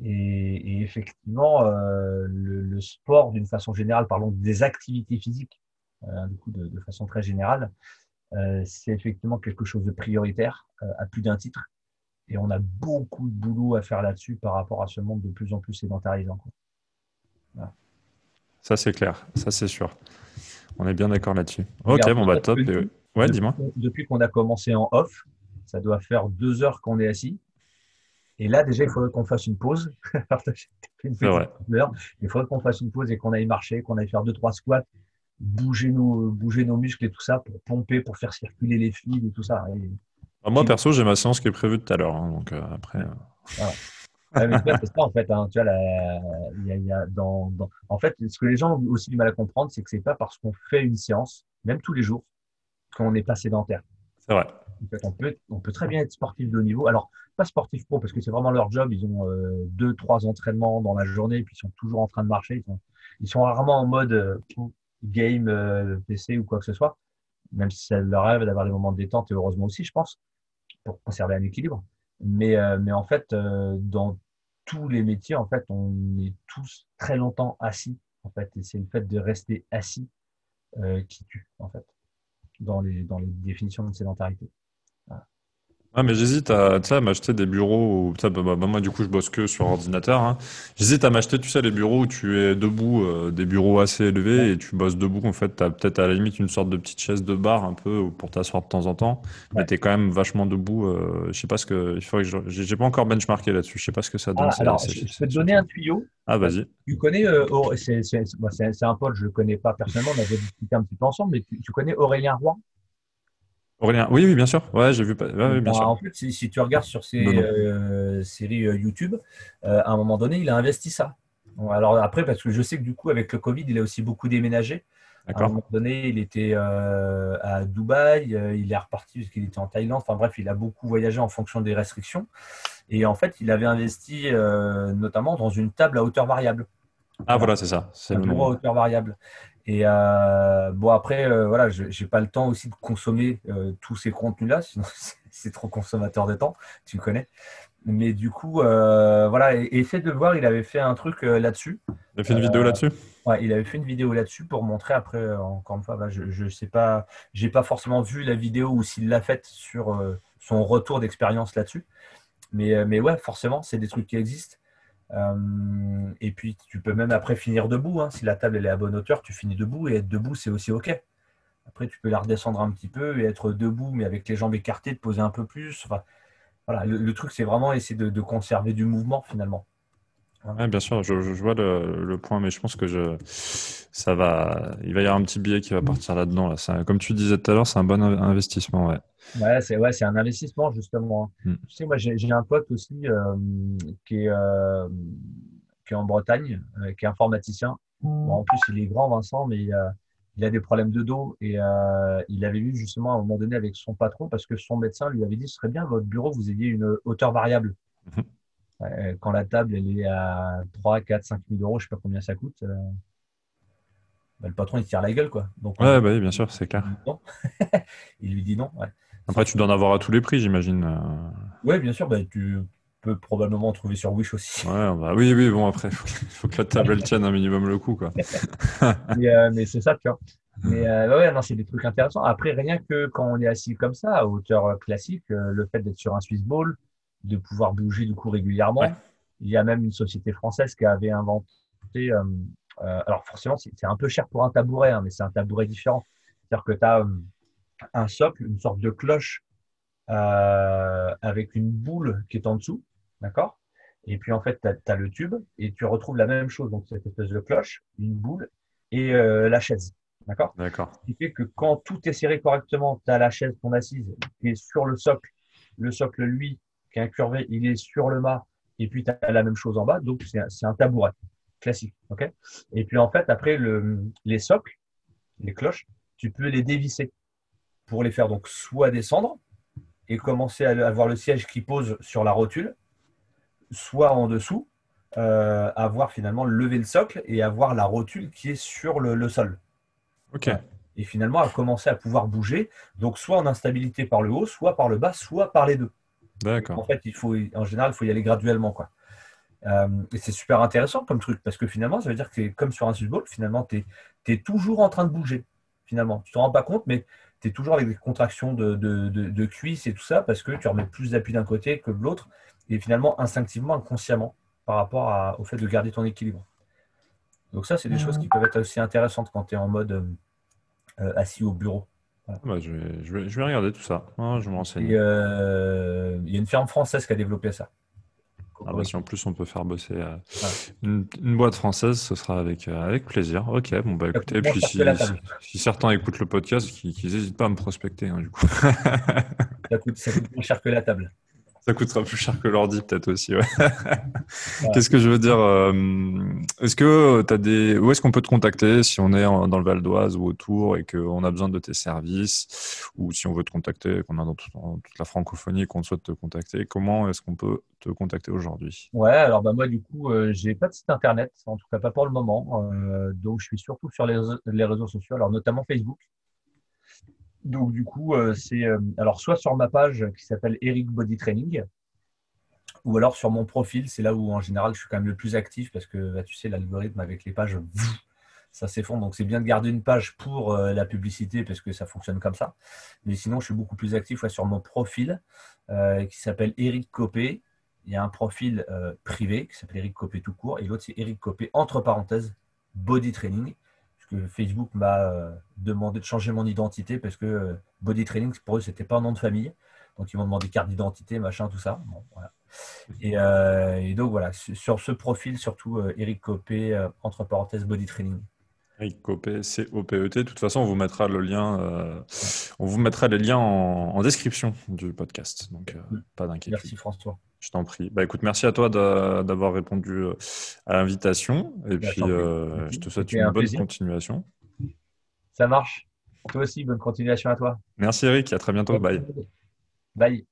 Et, effectivement, euh, le, sport, d'une façon générale, parlons des activités physiques, euh, du coup, de, façon très générale, euh, c'est effectivement quelque chose de prioritaire euh, à plus d'un titre. Et on a beaucoup de boulot à faire là-dessus par rapport à ce monde de plus en plus sédentarisant. Voilà. Ça, c'est clair. Ça, c'est sûr. On est bien d'accord là-dessus. Ok, bon, bah top. Depuis, ouais, dis-moi. Depuis qu'on a commencé en off, ça doit faire deux heures qu'on est assis. Et là, déjà, il faudrait qu'on fasse une pause. <laughs> une. Heure. Il faudrait qu'on fasse une pause et qu'on aille marcher, qu'on aille faire deux, trois squats, bouger nos, bouger nos muscles et tout ça pour pomper, pour faire circuler les fluides et tout ça. Et... Ah, moi, perso, j'ai ma séance qui est prévue tout à l'heure. Hein, donc euh, après. Euh... Voilà. Ouais, c'est ça en fait. Hein, tu vois, la, y a, y a dans, dans, en fait, ce que les gens ont aussi du mal à comprendre, c'est que c'est pas parce qu'on fait une séance, même tous les jours, qu'on n'est pas sédentaire. C'est vrai. En fait, on peut, on peut très bien être sportif de haut niveau. Alors, pas sportif pro, parce que c'est vraiment leur job. Ils ont euh, deux, trois entraînements dans la journée, puis ils sont toujours en train de marcher. Ils sont, ils sont rarement en mode euh, game euh, PC ou quoi que ce soit, même si ça leur rêve d'avoir des moments de détente, et heureusement aussi, je pense, pour conserver un équilibre. Mais, euh, mais en fait, euh, dans tous les métiers, en fait, on est tous très longtemps assis, en fait, et c'est le fait de rester assis qui tue, en fait, dans les, dans les définitions de sédentarité. Ah, mais j'hésite à, à m'acheter des bureaux où, bah, bah, moi, du coup, je bosse que sur ordinateur. Hein. J'hésite à m'acheter, tu sais, les bureaux où tu es debout, euh, des bureaux assez élevés ouais. et tu bosses debout. En fait, tu as peut-être à la limite une sorte de petite chaise de bar un peu pour t'asseoir de temps en temps, ouais. mais tu es quand même vachement debout. Euh, je sais pas ce que. Il faudrait que je. J'ai pas encore benchmarké là-dessus. Je sais pas ce que ça donne. Ah, alors, je, je peux te donner un tuyau. Ah, vas-y. Tu connais, euh, c'est un pote, je le connais pas personnellement, on avait discuté un petit peu ensemble, mais tu, tu connais Aurélien Roy? Aurélien, oui, oui, bien sûr. Ouais, j'ai vu. Ouais, oui, bien bah, sûr. En fait, si, si, tu regardes sur ses euh, séries euh, YouTube, euh, à un moment donné, il a investi ça. Bon, alors après, parce que je sais que du coup, avec le Covid, il a aussi beaucoup déménagé. À un moment donné, il était euh, à Dubaï, il est reparti parce qu'il était en Thaïlande. Enfin bref, il a beaucoup voyagé en fonction des restrictions. Et en fait, il avait investi notamment dans une table à hauteur variable. Ah voilà, c'est ça. C'est un bureau à hauteur variable. Et euh, bon, après, euh, voilà, je n'ai pas le temps aussi de consommer euh, tous ces contenus-là, <laughs> sinon c'est trop consommateur de temps, tu me connais. Mais du coup, voilà, et, de le voir, il avait fait un truc là-dessus. Il a fait une vidéo là-dessus? Ouais, il avait fait une vidéo là-dessus pour montrer après, encore une fois, bah, je ne sais pas, j'ai pas forcément vu la vidéo ou s'il l'a faite sur son retour d'expérience là-dessus. Mais, mais ouais, forcément, c'est des trucs qui existent. Euh, et puis, tu peux même après finir debout. Hein. Si la table elle est à bonne hauteur, tu finis debout. Et être debout, c'est aussi OK. Après, tu peux la redescendre un petit peu et être debout, mais avec les jambes écartées, te poser un peu plus. Enfin, voilà, le, truc, c'est vraiment essayer de, conserver du mouvement finalement. Ouais, bien sûr, je, je vois le, le, point, mais je pense que je, ça va, il va y avoir un petit billet qui va partir là-dedans. Là. Comme tu disais tout à l'heure, c'est un bon investissement. Ouais. Ouais, c'est ouais, un investissement justement. Mm. Tu sais, moi j'ai un pote aussi euh, qui, est, euh, qui est en Bretagne, euh, qui est informaticien. Bon, en plus, il est grand, Vincent, mais il a, des problèmes de dos et il avait vu justement à un moment donné avec son patron parce que son médecin lui avait dit ce serait bien votre bureau vous ayez une hauteur variable. Mm -hmm. Quand la table elle est à 3, 4, 5 000 euros, je sais pas combien ça coûte. Euh, bah, le patron il tire la gueule quoi. Donc, ouais, bah oui, bien sûr, c'est clair. <laughs> il lui dit non. Ouais. Après, tu dois en avoir à tous les prix, j'imagine. Euh. Oui, bien sûr. Bah, tu peux probablement en trouver sur Wish aussi. Ouais, bah, oui, oui, bon, après, il faut, faut, que la table elle tienne un minimum le coup. Quoi. <laughs> mais, euh, mais c'est ça, tu vois. Mais euh, ouais, non, c'est des trucs intéressants. Après, rien que quand on est assis comme ça, à hauteur classique, euh, le fait d'être sur un Swiss Ball, de pouvoir bouger du coup régulièrement. Ouais. Il y a même une société française qui avait inventé. Euh, alors, forcément, c'est un peu cher pour un tabouret, hein, mais c'est un tabouret différent. C'est-à-dire que tu as un socle, une sorte de cloche euh, avec une boule qui est en dessous, d'accord? Et puis en fait, tu as, le tube et tu retrouves la même chose, donc cette espèce de cloche, une boule et euh, la chaise. D'accord? D'accord. Ce qui fait que quand tout est serré correctement, tu as la chaise, ton assise, qui est sur le socle. Le socle, lui, qui est incurvé, il est sur le mât. Et puis, tu as la même chose en bas. Donc, c'est un, tabouret classique. ok? Et puis, en fait, après, le, les socles, les cloches, tu peux les dévisser pour les faire donc soit descendre et commencer à avoir le siège qui pose sur la rotule, soit en dessous, euh, avoir finalement levé le socle et avoir la rotule qui est sur le sol. Ok. Et finalement, à commencer à pouvoir bouger, donc soit en instabilité par le haut, soit par le bas, soit par les deux. D'accord. En fait, il faut, en général, il faut y aller graduellement. Quoi. Euh, et c'est super intéressant comme truc, parce que finalement, ça veut dire que comme sur un Ball, finalement, tu es, toujours en train de bouger. Finalement, tu ne te rends pas compte, mais tu es toujours avec des contractions de, de, cuisses et tout ça, parce que tu remets plus d'appui d'un côté que de l'autre, et finalement, instinctivement, inconsciemment, par rapport au fait de garder ton équilibre. Donc ça, c'est des choses qui peuvent être aussi intéressantes quand tu es en mode euh, euh, assis au bureau. Ah bah, je, vais, je, vais, regarder tout ça. Ah, je me renseigne. Euh, il y a une ferme française qui a développé ça. Ah bah, si en plus on peut faire bosser une, boîte française, ce sera avec, avec plaisir. Ok, bon bah écoutez, puis si, si, certains écoutent le podcast, qu'ils n'hésitent pas à me prospecter hein, du coup. ça, coûte, ça coûte moins cher que la table. Ça coûtera plus cher que l'ordi, peut-être aussi. Qu'est-ce que je veux dire euh, Est-ce que tu as des. Où est-ce qu'on peut te contacter si on est dans le Val d'Oise ou autour et qu'on a besoin de tes services Ou si on veut te contacter, qu'on est dans, toute la francophonie et qu'on souhaite te contacter, comment est-ce qu'on peut te contacter aujourd'hui? Ouais, alors bah, moi, du coup, euh, j'ai pas de site internet, en tout cas pas pour le moment. Euh, donc, je suis surtout sur les les réseaux sociaux, alors notamment Facebook. Donc, du coup, euh, c'est euh, alors soit sur ma page qui s'appelle Eric Body Training, ou alors sur mon profil. C'est là où, en général, je suis quand même le plus actif parce que, bah, tu sais, l'algorithme avec les pages, ça s'effondre. Donc, c'est bien de garder une page pour euh, la publicité parce que ça fonctionne comme ça. Mais sinon, je suis beaucoup plus actif sur mon profil qui s'appelle Eric Copé. Il y a un profil privé qui s'appelle Eric Copé tout court et l'autre, c'est Eric Copé, entre parenthèses, Body Training. Facebook m'a euh, demandé de changer mon identité parce que euh, Body Training, pour eux, c'était pas un nom de famille. Donc, ils m'ont demandé carte d'identité, machin, tout ça. Euh, et, donc, voilà, sur ce profil, surtout Eric Copé, entre parenthèses, Body Training. Eric Copé, C-O-P-E-T. De toute façon, on vous mettra le lien, on vous mettra les liens en, description du podcast. Donc, pas d'inquiétude. Merci François. Je t'en prie. Bah, écoute, merci à toi d'avoir répondu euh, à l'invitation. Et bah, puis, euh, je te souhaite une bonne continuation. Ça marche. Toi aussi, bonne continuation à toi. Merci Eric, à très bientôt. Bye. Bye.